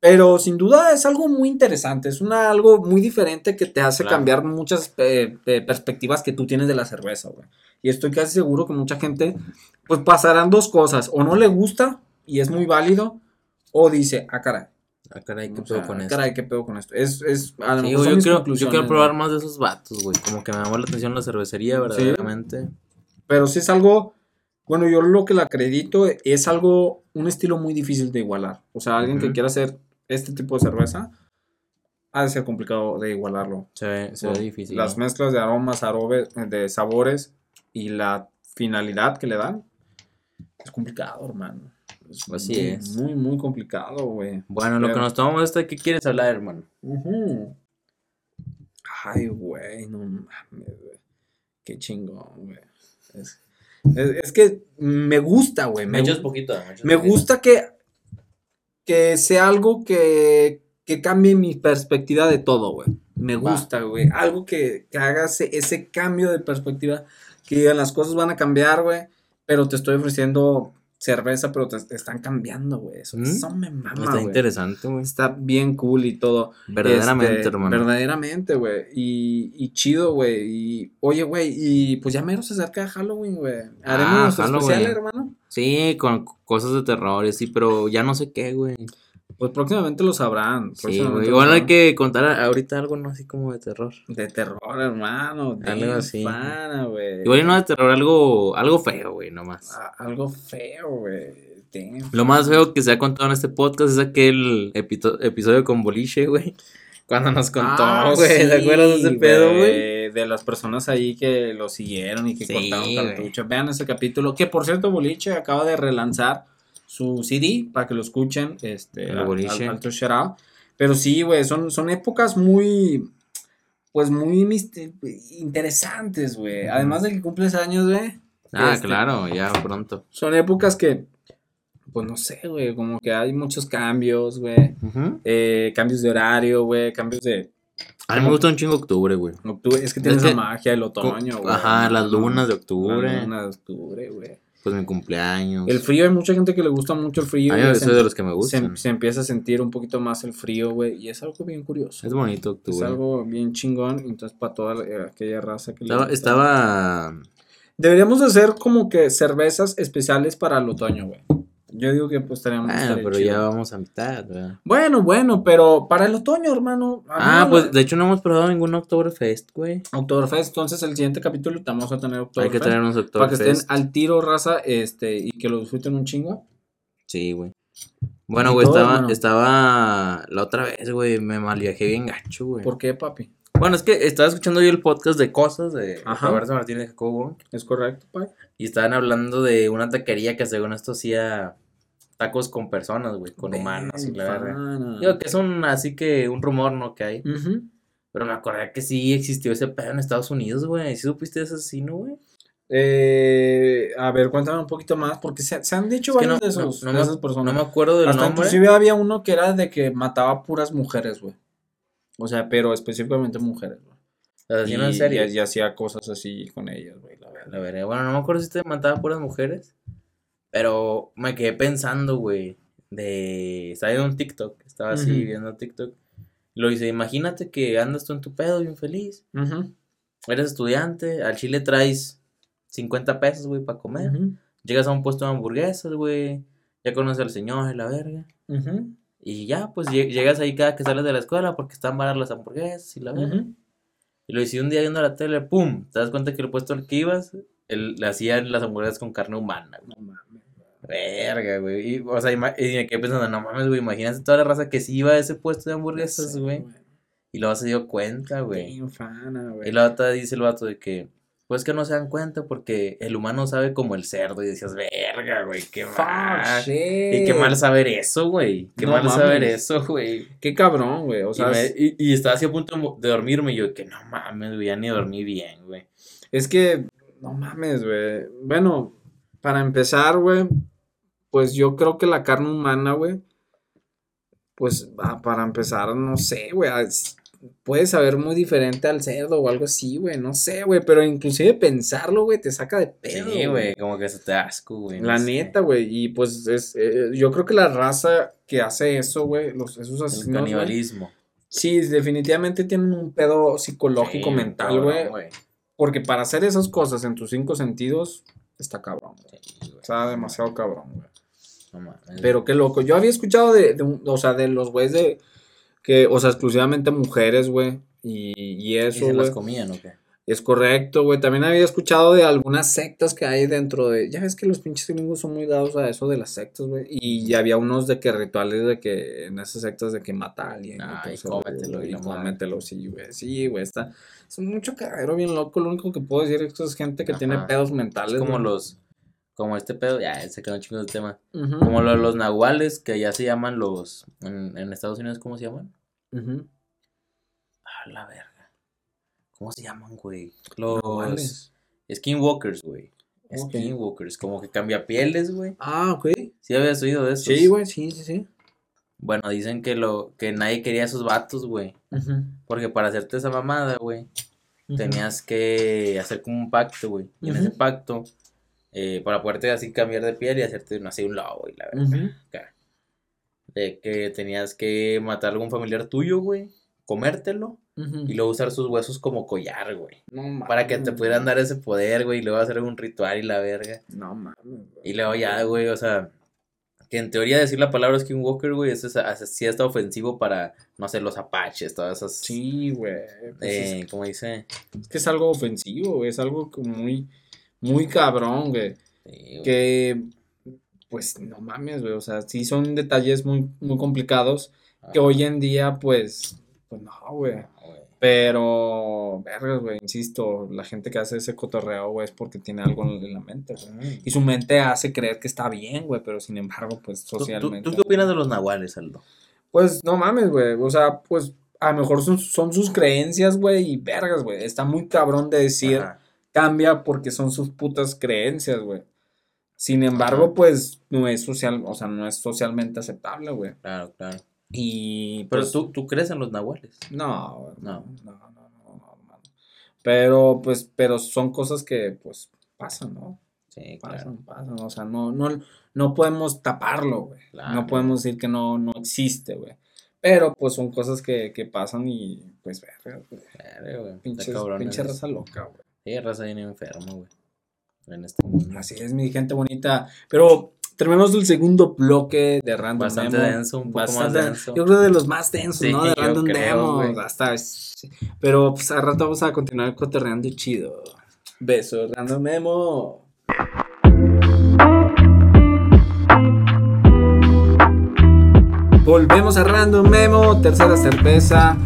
Pero sin duda es algo muy interesante, es una, algo muy diferente que te hace Claro. cambiar muchas eh, eh, perspectivas que tú tienes de la cerveza, güey. Y estoy casi seguro que mucha gente, pues pasarán dos cosas, o no le gusta y es muy válido, o dice, ah, caray, Ah, caray, qué o pedo con esto. caray, qué pedo con esto. Es, es, a lo Sí, mejor yo, quiero, yo conclusiones, quiero probar más de esos vatos, güey. Como que me llamó la atención la cervecería, verdaderamente. Pero sí es algo, bueno, yo lo que le acredito es algo, un estilo muy difícil de igualar. O sea, alguien que quiera hacer este tipo de cerveza, ha de ser complicado de igualarlo. Se ve, se ve difícil. Las ¿no? mezclas de aromas, arobe- de sabores y la finalidad que le dan, es complicado, hermano. Es Así muy, es. Muy, muy complicado, güey. Bueno, lo que nos tomamos esta, ¿qué quieres hablar, hermano? Ay, güey, no mames, güey. Qué chingón, güey. Es, Es, es que me gusta, güey. Me Me, poquito. Me, echas me poquito. gusta que, que sea algo que, que cambie mi perspectiva de todo, güey. Me Va. gusta, güey. Algo que, que haga ese, ese cambio de perspectiva. Que digan, las cosas van a cambiar, güey. Pero te estoy ofreciendo cerveza, pero te, están cambiando, güey. Eso, ¿Mm? eso me mama, Está interesante, güey. Está bien cool y todo. Verdaderamente, Este, hermano. Verdaderamente, güey. Y, y chido, güey. Y, oye, güey, y pues ya mero se acerca Halloween, güey. Haremos Ah, nuestro especial, hermano. Sí, con cosas de terror, sí, pero ya no sé qué, güey. Pues próximamente lo sabrán. Sí, próximamente Igual hay que contar ahorita algo, ¿no? Así como de terror. De terror, hermano. Algo Algo así. güey. Igual no de terror, algo, algo feo, güey, nomás. A- Algo feo, güey. Lo más feo que se ha contado en este podcast es aquel episodio con Boliche, güey. Cuando nos contó, Ah, güey. ¿Te sí, acuerdas de ese pedo, güey? De las personas ahí que lo siguieron y que Sí, cortaron cartucho. Vean ese capítulo. Que por cierto, Boliche acaba de relanzar su CD para que lo escuchen. Este, al-. Pero sí, güey, son, son épocas muy. Pues muy interesantes, güey. Además de que cumples años, güey. Ah, este, claro, ya pronto. Son épocas que. Pues no sé, güey. Como que hay muchos cambios, güey. Eh, cambios de horario, güey. Cambios de. A mí me gusta un chingo octubre, güey. Octubre, es que tiene Es esa que- magia del otoño, güey. Ajá, las lunas de Las octubre. lunas de octubre, güey. Pues mi cumpleaños. El frío, hay mucha gente que le gusta mucho el frío. A mí es de los que me se- gustan. se empieza a sentir un poquito más el frío, güey. Y es algo bien curioso. Es bonito Es algo bien chingón. Entonces, para toda la- eh, aquella raza que le gusta. estaba Deberíamos de hacer como que cervezas especiales para el otoño, güey. Yo digo que pues estaría pero chido. ya vamos a mitad, ¿verdad? Bueno, bueno, pero para el otoño, hermano. Ah, pues de hecho no hemos probado ningún Oktoberfest, güey. Oktoberfest, entonces el siguiente capítulo vamos a tener Hay Oktoberfest. que traernos Para que estén Oktoberfest. al tiro, raza, este, y que lo disfruten un chingo. Sí, güey. Bueno, güey, estaba, estaba la otra vez, güey, me mal viajé bien gacho, güey. ¿Por qué, papi? Bueno, es que estaba escuchando yo el podcast de cosas de. Roberto Martínez Jacobo ¿Es correcto, papi? y estaban hablando de una taquería que según esto hacía tacos con personas, güey, con humanos y la verdad. Digo que es un, así que un rumor, ¿no? Que hay. Pero me acordé que sí existió ese pedo en Estados Unidos, güey. ¿Sí supiste de ese asesino, güey? Eh, a ver, cuéntame un poquito más, porque se, se han dicho Es varios no, de, esos, no- no de esas personas. no me acuerdo del Hasta nombre. inclusive había uno que era de que mataba puras mujeres, güey. O sea, pero específicamente mujeres, güey. Asesino Y, en serio. y- y hacía cosas así con ellas, güey, la verdad. La veré. Bueno, no me acuerdo si te mataba puras mujeres. Pero me quedé pensando, güey. De. Estaba viendo un TikTok. Estaba así Ujú. viendo TikTok. Lo dice: Imagínate que andas tú en tu pedo bien feliz. Ujú, Eres estudiante. Al chile traes 50 pesos, güey, para comer. ujú, Llegas a un puesto de hamburguesas, güey. Ya conoces al señor y la verga. Y ya, pues lle- llegas ahí cada que sales de la escuela porque están baratas las hamburguesas y la verga. ujú. Y lo hice un día viendo la tele, ¡pum! ¿Te das cuenta que el puesto al que ibas, él, le hacían las hamburguesas con carne humana, güey? No mames. Verga, güey. Y, o sea, y me quedé pensando, no mames, güey, imagínate toda la raza que sí iba a ese puesto de hamburguesas, Sí, güey. Y luego se dio cuenta, güey. Bien fana, güey. Y luego otra dice el vato de que, pues que no se dan cuenta porque el humano sabe como el cerdo. Y decías, verga, güey, qué mal. Y qué mal saber eso, güey. Qué No mal saber eso, güey. Qué cabrón, güey. O Y, sea, me- y, y estaba así a punto de dormirme y yo, que no mames, güey, ya ni dormí bien, güey. es que, no mames, güey. Bueno, para empezar, güey, pues yo creo que la carne humana, güey, pues ah, para empezar, no sé, güey, es- puede saber muy diferente al cerdo o algo así, güey, no sé, güey, pero inclusive pensarlo, güey, te saca de pedo. Sí, güey, como que se te asco, güey. no La sé. neta, güey, y pues es, eh, yo creo que la raza que hace eso, güey, los, esos El asesinos, güey, canibalismo. sí, definitivamente tienen un pedo psicológico Sí, mental, güey, porque para hacer esas cosas en tus cinco sentidos, está cabrón, güey. Sí, Está demasiado cabrón, güey. no mames. Pero qué loco. Yo había escuchado de, de o sea, de los güeyes de, que, o sea, exclusivamente mujeres, güey. Y, y ¿Y eso, se las comían o qué? Es correcto, güey. También había escuchado de algunas sectas que hay dentro de. Ya ves que los pinches gringos son muy dados a eso de las sectas, güey. Y ya había unos de que rituales de que en esas sectas de que mata a alguien. Ah, y rollo, cómetelo, y Y cómetelo, sí, güey. Sí, güey. Está. Es mucho cagadero bien loco. Lo único que puedo decir es que es gente que tiene pedos mentales. Es como los, como este pedo, ya, se quedó un chingo del tema. Como lo- los nahuales, que ya se llaman los, en, en Estados Unidos, ¿cómo se llaman? ujú. Ah, la verga. ¿Cómo se llaman, güey? Los Nahuales. skinwalkers, güey. Skinwalkers, como que cambia pieles, güey. Ah, ok. ¿Sí habías oído de eso? Sí, güey, sí, sí, sí. Bueno, dicen que lo que nadie quería a esos vatos, güey. Porque para hacerte esa mamada, güey, tenías que hacer como un pacto, güey. Y en ese pacto, eh, para poderte así cambiar de piel y hacerte no, así un lobo y la verdad. Ujú. De que tenías que matar a algún familiar tuyo, güey. Comértelo Ujú. y luego usar sus huesos como collar, güey. No Para que te pudieran dar ese poder, güey. Y luego hacer un ritual y la verga. No mames. Y luego ya, güey, o sea. Que en teoría decir la palabra Skinwalker, güey, eso es, así está ofensivo para, no sé, los apaches, todas esas. Sí, güey. pues Eh, ¿Cómo dice? es, es que es algo ofensivo. Es algo como muy, muy cabrón, güey. Sí, güey. Que, pues, no mames, güey. O sea, sí son detalles muy, muy complicados que hoy en día, pues, pues no, güey. güey. Pero, vergas, güey, insisto, la gente que hace ese cotorreo, güey, es porque tiene algo en la mente, güey. Y su mente hace creer que está bien, güey, pero sin embargo, pues ¿Tú, tú, socialmente. tú qué opinas de los nahuales, Aldo? Pues no mames, güey. O sea, pues a lo mejor son, son sus creencias, güey, y vergas, güey. Está muy cabrón de decir Ajá. Cambia porque son sus putas creencias, güey. Sin embargo, Ajá. pues no es social, o sea, no es socialmente aceptable, güey. Claro, claro. Y Pero pues, tú, tú crees en los nahuales. no, No. no, no, no, no, no. Pero pues, pero son cosas que pues pasan, ¿no? Sí, claro. Pasan, pasan, o sea, no, no, no podemos taparlo, güey. Claro. No podemos decir que no, no existe, güey. Pero pues son cosas que, que pasan y pues verga, güey. Pinche eso. raza loca, güey. Sí, raza bien enfermo, güey. En este mundo. Así es, mi gente bonita. Pero terminamos el segundo bloque de Random Bastante Memo. denso, un poco más Bastante- denso. Yo creo de los más densos, Sí, ¿no? De Random creo, güey. Hasta, pero pues al rato vamos a continuar cotorreando chido. Besos, Random Memo. Volvemos a Random Memo, tercera cerveza.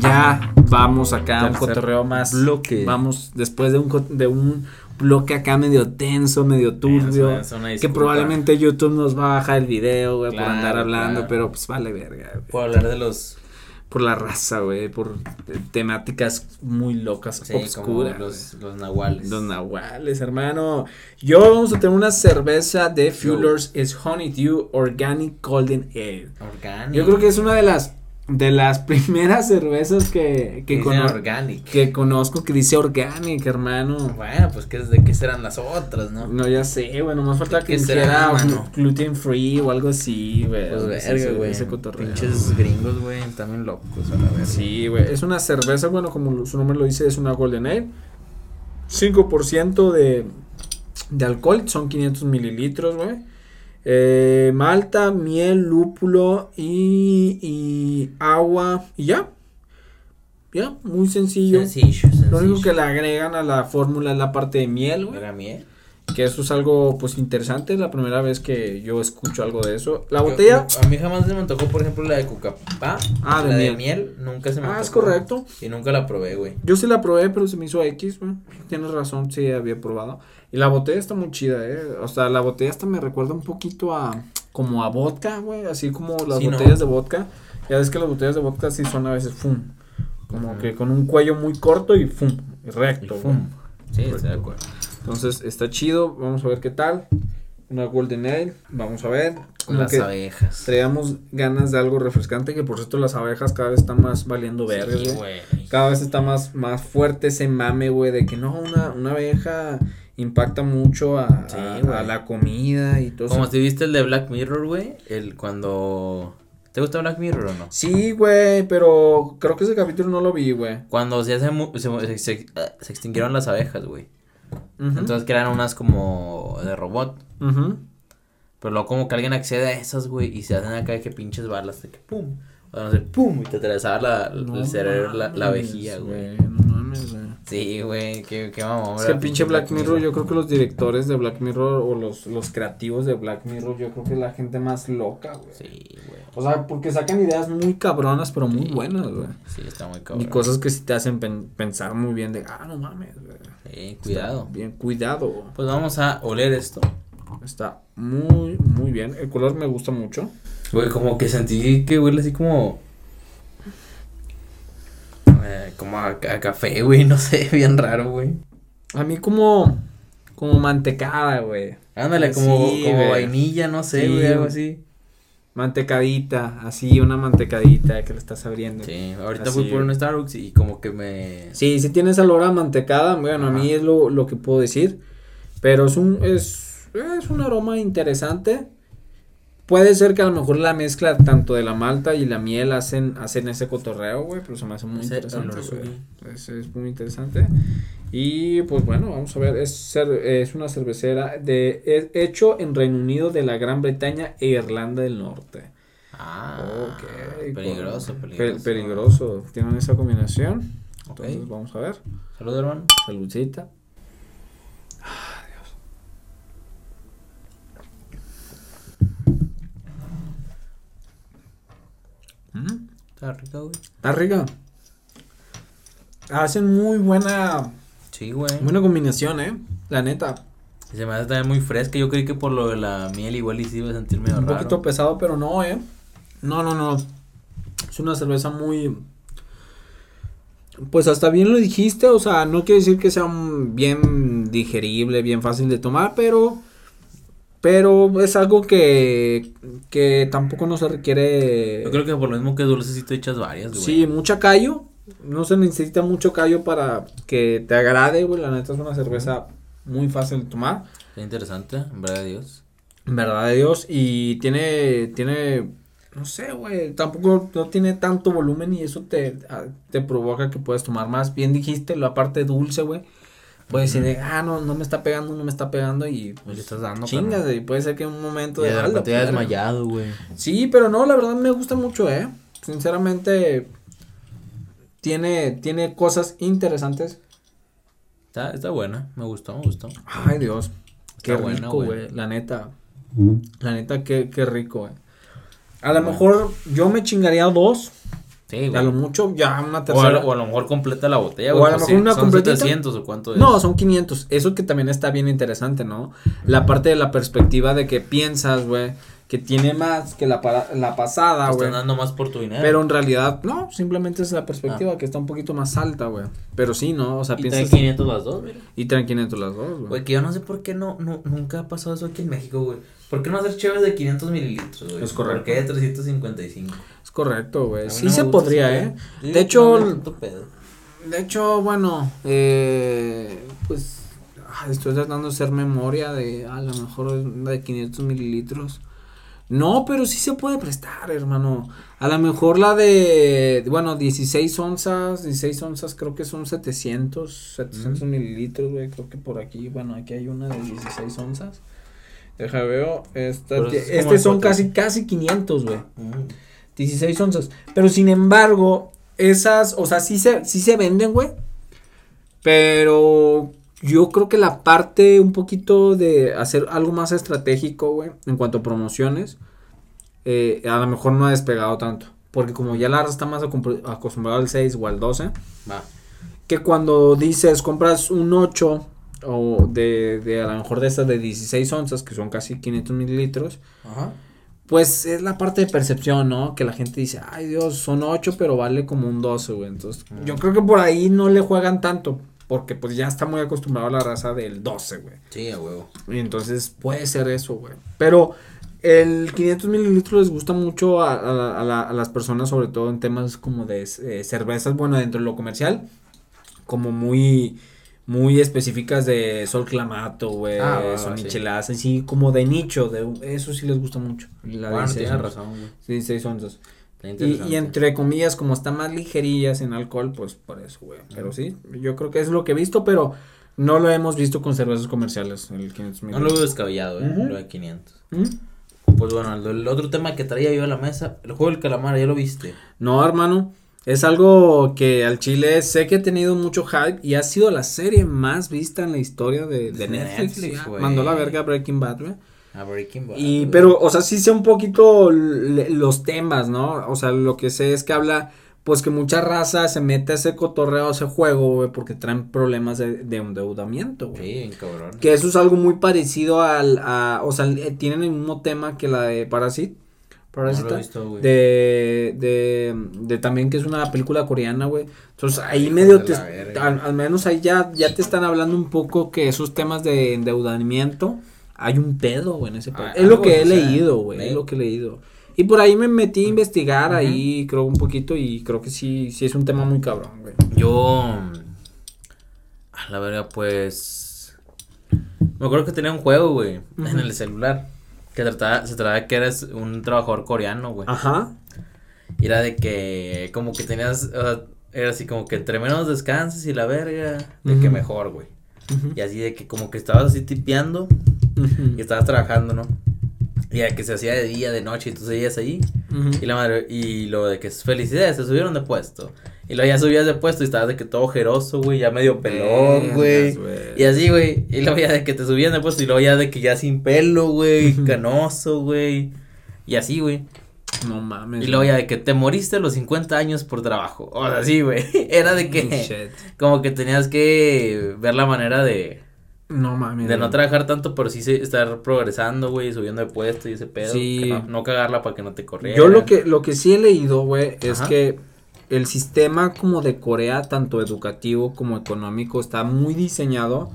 Ya vamos acá a un cotorreo más. bloque. Vamos después de un, de un bloque acá medio tenso, medio turbio. Es una que probablemente YouTube nos va a bajar el video, güey, por andar hablando, claro. pero pues vale verga, güey. Puedo hablar de los. Por la raza, güey, por temáticas muy locas, Sí, como obscuras. los, los nahuales. Los nahuales, hermano. Yo vamos a tener una cerveza de Fuelers is Honeydew Organic Golden Ale. Organic. Yo creo que es una de las de las primeras cervezas que, que, Dicen cono- organic. que conozco que dice organic, hermano. Bueno, pues que de qué serán las otras, ¿no? No, ya sé, güey, nomás falta que ¿Qué será, dijera mano? gluten free o algo así, güey. Pues verga, güey. ese cotorreo. Pinches gringos, güey, también locos a la vez. Sí, güey. Es una cerveza, bueno, como su nombre lo dice, es una Golden Ale. 5% de, de alcohol, son 500 mililitros, güey. Eh, malta, miel, lúpulo y, y agua y ya. Ya, muy sencillo. Sencillo, sencillo. Lo único que le agregan a la fórmula es la parte de miel, güey. Miel. Que eso es algo, pues, interesante. Es la primera vez que yo escucho algo de eso. La botella... Yo- a mí jamás se me antojó, por ejemplo, la de cucapá. Ah, de la miel. de miel. Nunca se me Ah, antojó. es correcto. Y nunca la probé, güey. Yo sí la probé, pero se me hizo X, güey. Tienes razón, sí había probado. Y la botella está muy chida, eh. O sea, la botella hasta me recuerda un poquito a como a vodka, güey, así como las Sí, ¿no? botellas de vodka. Ya ves que las botellas de vodka sí son a veces fum. Como que con un cuello muy corto y fum, Y recto. fum. Sí, estoy de acuerdo. Entonces, está chido, vamos a ver qué tal. Una Golden Ale, vamos a ver. Como Las que abejas. traíamos ganas de algo refrescante, que por cierto las abejas cada vez están más valiendo verga, Sí, güey cada vez está más, más fuerte ese mame, güey, de que no, una, una abeja impacta mucho a, Sí, a- la comida y todo Como eso. si viste el de Black Mirror, güey. El cuando. ¿Te gusta Black Mirror o no? Sí, güey, pero creo que ese capítulo no lo vi, güey. Cuando se, hace mu- se, se, se- se extinguieron las abejas, güey. Ujú, Entonces que eran unas como de robot. Pero luego como que alguien accede a esas, güey, y se hacen acá de que pinches balas, de que pum. O no sé, pum, y te atravesaba la, No el cerebro, la, la vejía, güey. No mames, güey. Sí, güey, qué, qué mamón. Es que el pinche Black Mirror, yo creo que los directores de Black Mirror o los, los creativos de Black Mirror, yo creo que es la gente más loca, güey. Sí, güey. O sea, porque sacan ideas muy cabronas, pero muy buenas, güey. Sí, está muy Y cabrón. cosas que sí te hacen pen- pensar muy bien de, ah, no mames, güey. Sí, cuidado. Bien, cuidado. Pues vamos a oler esto. Está muy, muy bien. El color me gusta mucho. Güey, como que sentí que huele así como. Eh, como a, a café, güey, no sé, bien raro, güey. A mí como, como mantecada, güey. Ándale, como, como vainilla, no sé, Sí, güey, algo así. Mantecadita, así, una mantecadita que le estás abriendo. Sí, ahorita Así, fui por un Starbucks y como que me... Sí, sí tiene esa olor a mantecada, bueno, a mí es lo, lo que puedo decir, pero es un, es, es un aroma interesante. Puede ser que a lo mejor la mezcla tanto de la malta y la miel hacen, hacen ese cotorreo, güey, pero se me hace muy interesante, güey. Es, es muy interesante. Y pues bueno, vamos a ver, es, cer- es una cervecera de, es hecho en Reino Unido de la Gran Bretaña e Irlanda del Norte. Ah, Ok, peligroso, con- peligroso. pe- peligroso. Tienen esa combinación. Ok. Entonces vamos a ver. Salud, hermano. Saludcita. Mm, Está rica, güey. Está rica. Hacen muy buena, Sí, güey. buena combinación, eh. La neta. Se me hace también muy fresca. Yo creí que por lo de la miel igual y sí iba a sentir medio Un raro. poquito pesado, pero no, eh. No, no, no. Es una cerveza muy. Pues hasta bien lo dijiste, o sea, no quiere decir que sea bien digerible, bien fácil de tomar, pero. Pero es algo que. que tampoco no se requiere. Yo creo que por lo mismo que dulce sí te echas varias, güey. Sí, mucha callo. No se necesita mucho callo para que te agrade, güey. La neta es una cerveza muy fácil de tomar. Está interesante, en verdad de Dios. En verdad de Dios. Y tiene, tiene, no sé, güey, tampoco no tiene tanto volumen y eso te, te provoca que puedes tomar más. Bien dijiste, la parte dulce, güey. Puedes decir, ah, no, no me está pegando, no me está pegando y Pues le estás dando, chingas, y puede ser que en un momento Y de "Ah, la repente ya verga". desmayado, güey. Sí, pero no, la verdad me gusta mucho, eh. Sinceramente, tiene, tiene cosas interesantes. Está, está buena, me gustó, me gustó. Ay, Dios. Qué Está buena, rico, güey. güey. La neta. La neta, qué, qué rico, güey. A lo mejor yo me chingaría dos. Sí, A lo güey. mucho, ya una O a, tercera. lo, o a lo mejor completa la botella, O güey. a lo pues mejor sí, una. 700 o cuánto es. No, son 500. Eso que también está bien interesante, ¿no? La parte de la perspectiva de que piensas, güey, que tiene más que la, la pasada, güey. están dando más por tu dinero. Pero en realidad, no, simplemente es la perspectiva que está un poquito más alta, güey. Pero sí, ¿no? O sea, Ah. y piensas. 500 las dos, mira. Y traen 500 las dos, güey. Güey, que yo no sé por qué no, no, nunca ha pasado eso aquí en México, güey. ¿Por qué no hacer chéves de 500 mililitros, güey? Es correcto. ¿Por qué de 355? Correcto, güey. Sí se podría, ¿eh? De hecho. De hecho, bueno, eh, pues ah, estoy tratando de hacer memoria de a lo mejor una de 500 mililitros. No, pero sí se puede prestar, hermano. A lo mejor la de, bueno, 16 onzas, 16 onzas creo que son 700, 700 mililitros, güey. Creo que por aquí, bueno, aquí hay una de 16 onzas. Deja veo, esta, este son casi, casi 500, güey. Mm. 16 onzas. Pero sin embargo, esas, o sea, sí se, sí se venden, güey. Pero yo creo que la parte un poquito de hacer algo más estratégico, güey, en cuanto a promociones, eh, a lo mejor no ha despegado tanto. Porque como ya la raza está más acostumbrada al 6 o al 12, Va. que cuando dices compras un 8 o de, de a lo mejor de estas de 16 onzas, que son casi 500 mililitros, Ajá. Pues es la parte de percepción, ¿no? Que la gente dice, ay Dios, son 8, pero vale como un 12, güey. Entonces, yo creo que por ahí no le juegan tanto, porque pues ya está muy acostumbrado a la raza del 12, güey. Sí, a huevo. Y entonces puede ser eso, güey. Pero el 500 mililitros les gusta mucho a, a la- a la- a las personas, sobre todo en temas como de eh, cervezas, bueno, dentro de lo comercial, como muy... Muy específicas de Sol Clamato, güey, Ah, sí. así como de nicho, de eso sí les gusta mucho. La Bueno, 16 tienes onzas. razón, güey. Sí, 6 onzas. Y, entre comillas, como está más ligerillas en alcohol, pues por eso, güey. Pero sí, yo creo que es lo que he visto, pero no lo hemos visto con cervezas comerciales, el 500 No lo veo mililitros. descabellado, eh. Lo de 500. ¿Mm? Pues bueno, el, el otro tema que traía yo a la mesa, el juego del calamar, ¿ya lo viste? No, hermano. Es algo que al Chile sé que ha tenido mucho hype y ha sido la serie más vista en la historia de, de Netflix. Netflix. Mandó la verga a Breaking Bad, güey. A Breaking Bad. Y, pero, o sea, sí sé un poquito los temas, ¿no? O sea, lo que sé es que habla, pues que mucha raza se mete a ese cotorreo, a ese juego, güey, porque traen problemas de, de endeudamiento, güey. Sí, cabrón. Que eso es algo muy parecido al, a, o sea, tienen el mismo tema que la de Parasite, No visto, güey. de, de, de también que es una película coreana, güey. Entonces ahí Hijo medio te, al, al menos ahí ya, ya te están hablando un poco que esos temas de endeudamiento, hay un pedo, güey, en ese. Ah, es lo que he sea, leído, güey, es lo que he leído. Y por ahí me metí a investigar ahí, creo, un poquito y creo que sí, sí es un tema muy cabrón, güey. Yo. A la verga, pues. Me acuerdo que tenía un juego, güey, en el celular. Que trataba, se trataba de que eres un trabajador coreano, güey. Ajá. Y era de que, como que tenías. o sea, era así como que entre menos descanses y la verga, de que mejor, güey. Y así de que, como que estabas así tipeando y estabas trabajando, ¿no? Y de que se hacía de día, de noche, y tú seguías ahí. Y la madre, y lo de que felicidades, se subieron de puesto. Y luego ya subías de puesto y estabas de que todo ojeroso, güey, ya medio pelón, güey. Y así, güey. Y luego ya de que te subían de puesto y luego ya de que ya sin pelo, güey, canoso, güey. Y así, güey. No mames. Y luego ya de que te moriste a los 50 años por trabajo. O sea, sí, güey. Era de que shit. como que tenías que ver la manera de No mames. de no trabajar tanto, pero sí se- estar progresando, güey, subiendo de puesto y ese pedo. Sí. no, no cagarla para que no te corrieran. Yo lo que, lo que sí he leído, güey, es que el sistema como de Corea, tanto educativo como económico, está muy diseñado.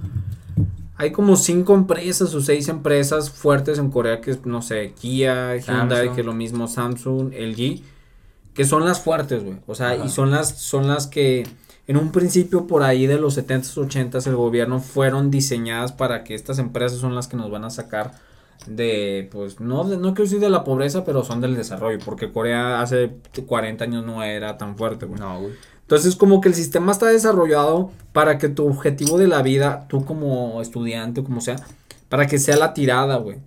Hay como cinco empresas o seis empresas fuertes en Corea que es, no sé, Kia, Hyundai, Samsung. que es lo mismo, Samsung, LG, que son las fuertes, güey. O sea, Ajá. y son las, son las que en un principio por ahí de los 70s, 80s el gobierno fueron diseñadas para que estas empresas son las que nos van a sacar de, pues, no, no quiero decir de la pobreza, pero son del desarrollo, porque Corea hace 40 años no era tan fuerte, güey. No, güey. Entonces, como que el sistema está desarrollado para que tu objetivo de la vida, tú como estudiante o como sea, para que sea la tirada, güey.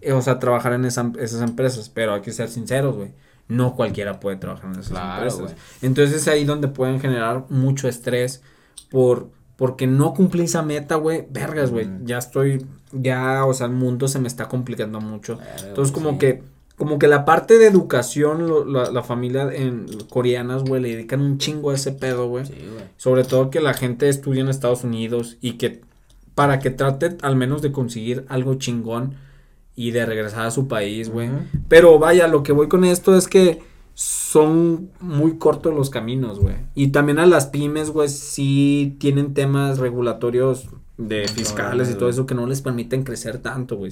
Eh, O sea, trabajar en esa- esas empresas, pero hay que ser sinceros, güey. No cualquiera puede trabajar en esas Claro, empresas. Entonces es ahí donde pueden generar mucho estrés por porque no cumplí esa meta, güey. Vergas, güey. Ya estoy ya, o sea, el mundo se me está complicando mucho. Verga, Entonces como sí. que como que la parte de educación lo- la, la familia en coreanas, güey, le dedican un chingo a ese pedo, güey. Sí, güey. Sobre todo que la gente estudia en Estados Unidos y que para que trate al menos de conseguir algo chingón y de regresar a su país, güey. Pero vaya, lo que voy con esto es que son muy cortos los caminos, güey. Y también a las pymes, güey, sí tienen temas regulatorios de fiscales y todo eso que no les permiten crecer tanto, güey.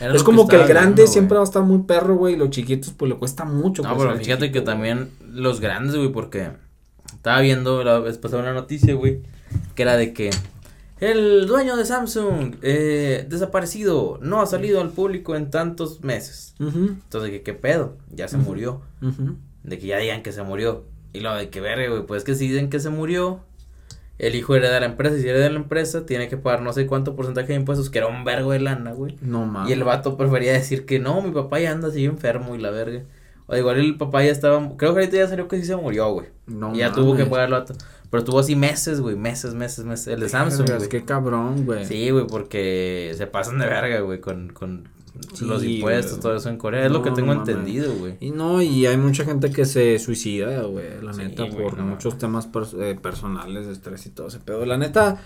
Es como que, el grande viendo, siempre va a estar muy perro, güey, y los chiquitos pues le cuesta mucho. No, pero fíjate chiquito, que también los grandes, güey, porque estaba viendo la vez pasada una noticia, güey, que era de que el dueño de Samsung eh, desaparecido, no ha salido al público en tantos meses. Entonces, que qué pedo, ya se murió. De que ya digan que se murió. Y lo de que verga, güey, pues que si dicen que se murió, el hijo hereda la empresa, y si hereda la empresa, tiene que pagar no sé cuánto porcentaje de impuestos, que era un vergo de lana, güey. No mames. Y el vato prefería decir que no, mi papá ya anda así enfermo y la verga. O igual el papá ya estaba, creo que ahorita ya salió que sí se murió, güey. No y ya tuvo que pagar el vato. Pero tuvo así meses, güey, meses, meses, meses. El de Samsung, güey. Qué cabrón, güey. Sí, güey, porque se pasan de verga, güey, con, con Sí, los impuestos, todo eso en Corea. Es lo que tengo no entendido, güey. Y no, y hay mucha gente que se suicida, güey, la Sí, neta, por no muchos temas pers- eh, personales, de estrés y todo ese pedo. La neta,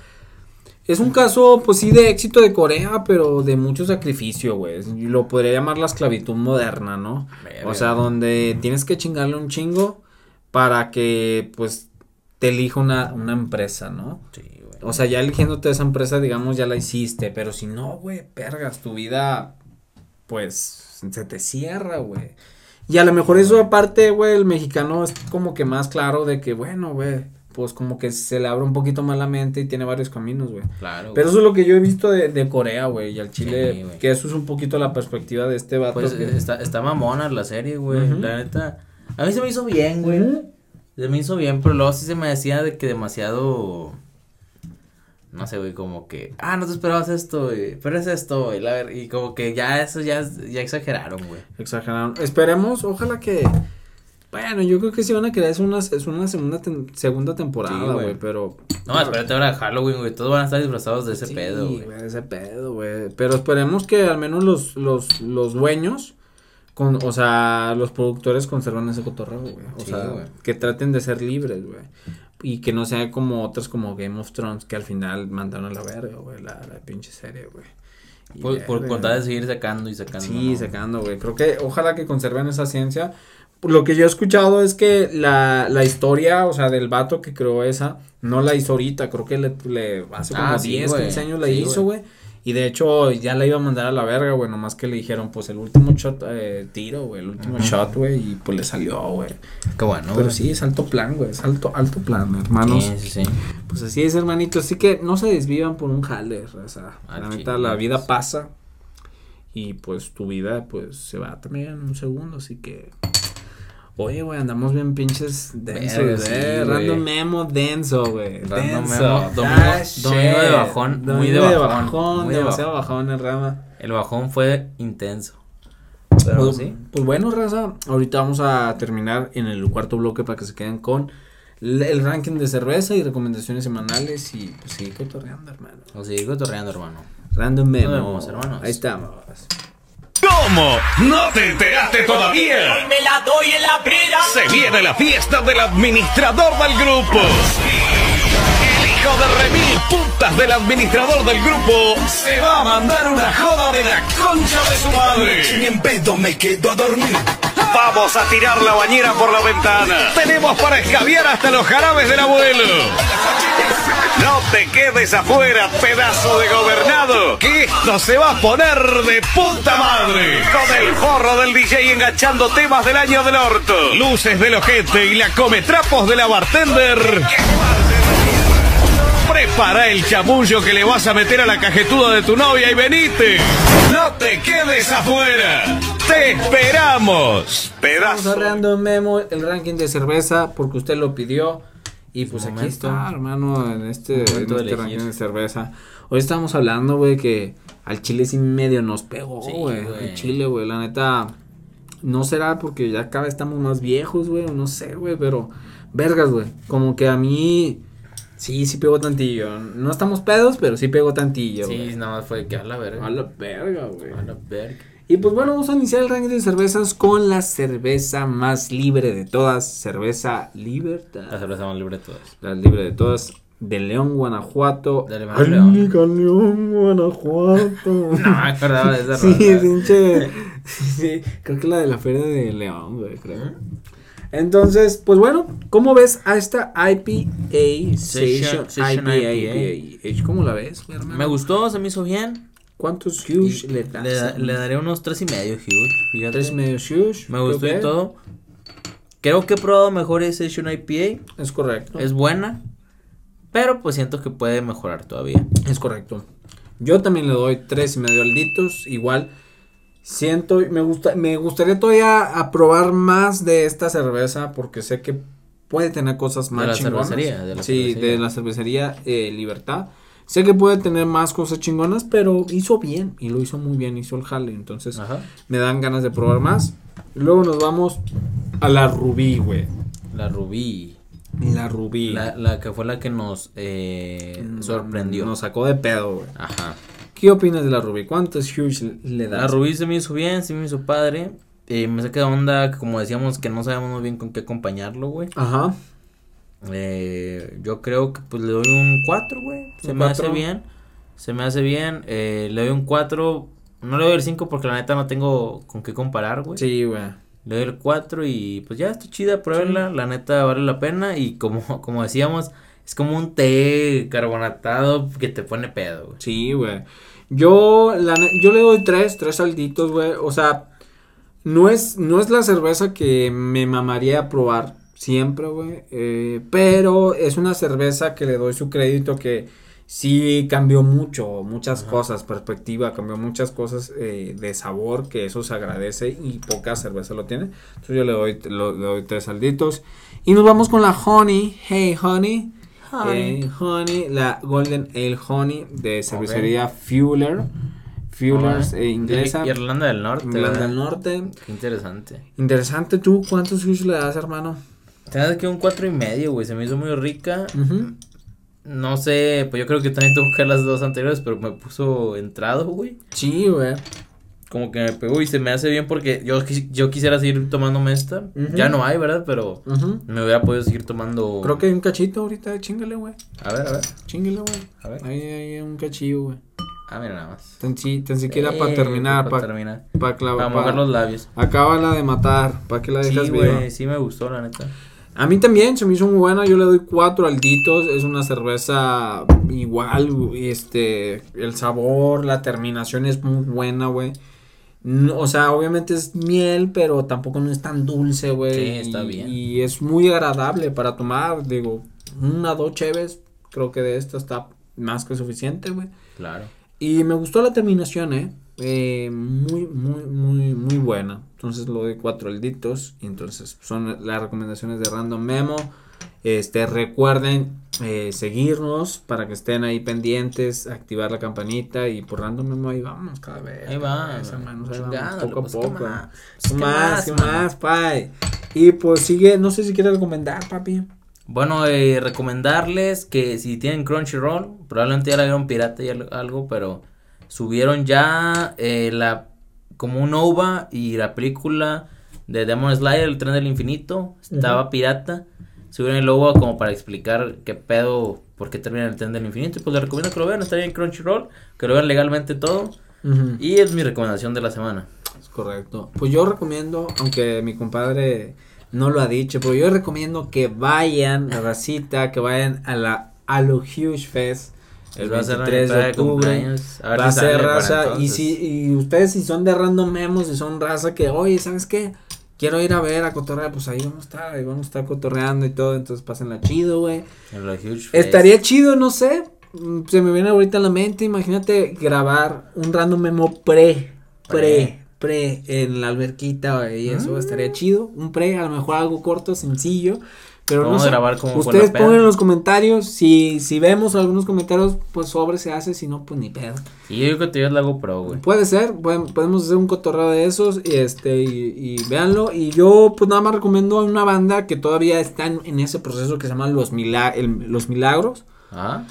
es un caso, pues sí, de éxito de Corea, pero de mucho sacrificio, güey. Lo podría llamar la esclavitud moderna, ¿no? O sea, donde tienes que chingarle un chingo para que, pues, te elija una, una empresa, ¿no? Sí, güey. O sea, ya eligiéndote esa empresa, digamos, ya la hiciste, pero si no, güey, pergas, tu vida, pues, se te cierra, güey. Y a lo mejor eso aparte, güey, el mexicano es como que más claro de que, bueno, güey, pues como que se le abre un poquito más la mente y tiene varios caminos, güey. Claro. Pero eso es lo que yo he visto de, de Corea, güey, y al Chile, Sí, que eso es un poquito la perspectiva de este vato. Pues que- está, está mamona la serie, güey. La neta. A mí se me hizo bien, güey. Se me hizo bien, pero luego sí se me decía de que demasiado. No sé, güey, como que. Ah, no te esperabas esto, güey. Pero es esto, güey. la Y como que ya eso ya, ya exageraron, güey. Exageraron. Esperemos, ojalá que. Bueno, yo creo que sí van a crear es una, es una segunda, tem- segunda temporada, güey. güey, pero. No, espérate ahora de Halloween, güey. Todos van a estar disfrazados de ese Sí, pedo, güey. Ese pedo, güey. Pero esperemos que al menos los, los, los dueños, con, o sea, los productores conserven ese cotorreo, güey. O Sí, sea, güey. que traten de ser libres, güey. Y que no sea como otras como Game of Thrones que al final mandaron a la verga, güey, la, la pinche serie, güey. Por, por contar de seguir sacando y sacando. Sí, ¿no? sacando, güey. Creo que ojalá que conserven esa ciencia. Lo que yo he escuchado es que la, la historia, o sea, del vato que creó esa, no la hizo ahorita. Creo que le, le hace como Ah, sí, 10, güey. 15 años la Sí, hizo, güey. Y de hecho, ya la iba a mandar a la verga, güey. Nomás que le dijeron, pues el último shot, eh, tiro, güey. El último shot, güey. Y pues le salió, güey. Qué bueno. Pero güey. sí, es alto plan, güey. Es alto, alto plan, hermanos. Sí, sí, sí. Pues así es, hermanito. Así que no se desvivan por un jale, o sea, Al la neta, la vida pasa. Y pues tu vida, pues, se va también en un segundo, así que. Oye, güey, andamos bien pinches densos, sí, eh. güey. Random memo denso, güey. Random denso. memo, domingo- Ah, domingo de bajón, muy Domingo de de bajón, bajón, muy de demasiado bajón en rama. El bajón fue intenso. Pero Pues, sí. pues bueno, raza, ahorita vamos a terminar en el cuarto bloque para que se queden con el ranking de cerveza y recomendaciones semanales y pues sigue cotorreando, hermano. O sigo cotorreando, hermano. Random memo. vemos, hermanos. Ahí estamos. ¿Cómo? ¿No te enteraste todavía? Hoy me la doy en la pera. Se viene la fiesta del administrador del grupo. El hijo de remil putas del administrador del grupo se va a mandar una joda de la concha de su Ni madre. en pedo me quedo a dormir. Vamos a tirar la bañera por la ventana. Tenemos para escabiar hasta los jarabes del abuelo. No te quedes afuera, pedazo de gobernado, que esto se va a poner de puta madre. Con el forro del DJ enganchando temas del año del orto, luces del ojete y la come trapos de la bartender. Prepara el chamullo que le vas a meter a la cajetuda de tu novia y venite. No te quedes afuera. Te esperamos. Pedazo. Random Memo, el ranking de cerveza, porque usted lo pidió. Y pues aquí está, hermano, en este, en este ranking de cerveza. Hoy estamos hablando, güey, que al chile sí medio nos pegó, Sí, güey. güey. al chile, güey, la neta. No será porque ya cada vez estamos más viejos, güey, o no sé, güey, pero. Vergas, güey. Como que a mí. Sí, sí pegó tantillo. No estamos pedos, pero sí pegó tantillo, Sí, nada más fue que a la verga. A la verga, güey. A la verga. Y pues bueno, vamos a iniciar el ranking de cervezas con la cerveza más libre de todas, cerveza La Libertad. cerveza más libre de todas. La libre de todas, de León, Guanajuato. De León, León. Única León, Guanajuato. No me acordaba de esa sí, rola. pinche. Sí, creo que la de la feria de León, güey, creo. Entonces, pues bueno, ¿cómo ves a esta IPA Session, Session- Session IPA, IPA? IPA? ¿Cómo la ves, mi hermano? Me gustó, se me hizo bien. ¿Cuántos huge le das? Le, da- le daré unos tres y medio. Fíjate. Tres y medio huge. Me gustó y todo. Creo que he probado mejor ese Session IPA. Es correcto. Es buena. Pero pues siento que puede mejorar todavía. Es correcto. Yo también le doy tres y medio alditos. Igual siento, me gusta, me gustaría todavía a probar más de esta cerveza porque sé que puede tener cosas más De la chingonas. cervecería, de la sí, cervecería. de la cervecería eh, Libertad. Sé que puede tener más cosas chingonas, pero hizo bien y lo hizo muy bien, hizo el jale. Entonces Ajá. me dan ganas de probar más. Luego nos vamos a la Rubí, güey. La Rubí. La Rubí. La, la que fue la que nos eh, Mm, sorprendió. Nos sacó de pedo, güey. Ajá. ¿Qué opinas de la Rubí? ¿Cuántos huge le das? La Rubí se me hizo bien, se me hizo padre. Eh, me saqué de onda, como decíamos, que no sabemos muy bien con qué acompañarlo, güey. Ajá. Eh, yo creo que pues le doy un 4, güey. Se ¿Un me cuatro? hace bien. Se me hace bien. Eh, le doy un 4. No le doy el 5 porque la neta no tengo con qué comparar, güey. Sí, güey. Le doy el 4 y pues ya está chida, pruébenla. La neta vale la pena. Y como, como decíamos, es como un té carbonatado que te pone pedo, güey. Sí, güey. Yo, la, yo le doy tres, tres salditos, güey. O sea, no es, no es la cerveza que me mamaría a probar siempre, güey. eh, pero es una cerveza que le doy su crédito que sí cambió mucho, muchas cosas, perspectiva, cambió muchas cosas eh, de sabor, que eso se agradece y poca cerveza lo tiene. Entonces yo le doy, lo- le doy tres salditos. Y nos vamos con la Honey. Hey, Honey. Honey. Eh, honey, la Golden Ale Honey de cervecería Fueler. Fuelers Ah, eh, inglesa. de Irlanda del Norte. Irlanda ¿verdad? del Norte. Qué interesante. Interesante, ¿tú cuántos sushi le das, hermano? Te das que un cuatro y medio, güey. Se me hizo muy rica. No sé, pues yo creo que también tengo que buscar las dos anteriores, pero me puso entrado, güey. Sí, güey. Como que me pegó y se me hace bien porque yo, yo quisiera seguir tomándome esta. Ujú. Ya no hay, ¿verdad? Pero Ujú. me hubiera podido seguir tomando. Creo que hay un cachito ahorita, chingale, güey. A ver, a ver. Chingale, güey. A ver. Ahí hay un cachillo, güey. Ah, mira nada más. Tan, si- tan siquiera Eh, para terminar, para para terminar. pa clavar. Para mojar los labios. Acábala de matar, ¿para qué la dejas Sí, güey, sí me gustó, la neta. A mí también se me hizo muy buena, yo le doy cuatro alditos, es una cerveza igual, este, el sabor, la terminación es muy buena, güey. No, o sea, obviamente es miel, pero tampoco no es tan dulce, güey. Sí, está y- bien. Y es muy agradable para tomar, digo, una, dos cheves, creo que de esta está más que suficiente, güey. Claro. Y me gustó la terminación, ¿eh? Eh, muy, muy, muy, muy buena. Entonces lo doy cuatro alditos. Y entonces son las recomendaciones de Random Memo. Este, recuerden eh, seguirnos para que estén ahí pendientes, activar la campanita y por Random Memo ahí vamos cada vez. Ahí va, vez, hermanos, ahí vamos, chingándole, poco a pues, ¿qué poco. más? ¿Qué ¿Qué más? ¿Qué más, pai? Y pues sigue, no sé si quieres recomendar, papi. Bueno, eh, recomendarles que si tienen Crunchyroll, probablemente ya la vieron pirata y al- algo, pero subieron ya eh, la como un OVA y la película de Demon Slayer, el tren del infinito, estaba pirata. Subieron el OVA como para explicar qué pedo, por qué termina el tren del infinito. Y pues les recomiendo que lo vean, está bien en Crunchyroll, que lo vean legalmente todo. Y es mi recomendación de la semana. Es correcto. Pues yo recomiendo, aunque mi compadre no lo ha dicho, pero yo recomiendo que vayan, la racita, que vayan a la Halo Huge Fest el Va a ser 23 la de octubre. cumpleaños, a ver Va a ser raza. Y si y ustedes si son de random memos, si son raza que, oye, ¿sabes qué? Quiero ir a ver a cotorrear, pues ahí vamos a estar, ahí vamos a estar cotorreando y todo, entonces pásenla chido, güey. Estaría chido, no sé. mm, Se me viene ahorita a la mente. Imagínate grabar un random memo pre, pre, pre en la alberquita güey, y eso estaría chido. Un pre, a lo mejor algo corto, sencillo. Pero no Vamos a grabar fue Ustedes pongan en los comentarios. Si, si vemos algunos comentarios, pues sobre se hace. Si no, pues ni pedo. Y yo digo que te llevas la GoPro, güey. Puede ser, podemos hacer un cotorreo de esos y este y, y véanlo y yo pues nada más recomiendo a una banda que todavía está en, en ese proceso que se llama Los, Mila- el- Los Milagros, Ah,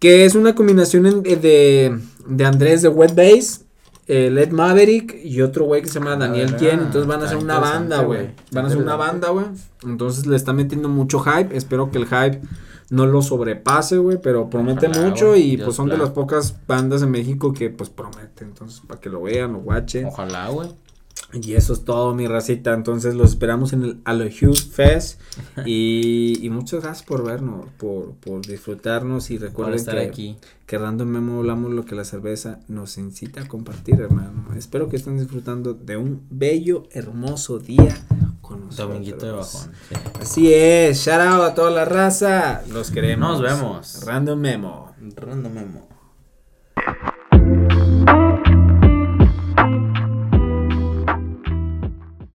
que es una combinación en- de, de Andrés de Wet Bass, eh, Led Maverick y otro güey que se llama Daniel Ah, Tien, entonces van a está hacer una banda, güey. Van a hacer una banda, güey. Entonces le está metiendo mucho hype, espero que el hype no lo sobrepase, güey, pero promete Ojalá, mucho y Dios pues son de las pocas bandas en México que pues prometen, entonces para que lo vean, lo watchen. ojalá, güey. Y eso es todo, mi racita. Entonces los esperamos en el Alohu Fest. y, y muchas gracias por vernos, por, por disfrutarnos. Y recuerden estar que, aquí. que Random Memo hablamos lo que la cerveza nos incita a compartir, hermano. Espero que estén disfrutando de un bello, hermoso día con nosotros. Dominguito de bajón. sí. Así es. Shout out a toda la raza. Los queremos. Nos vemos. Random Memo. Random memo.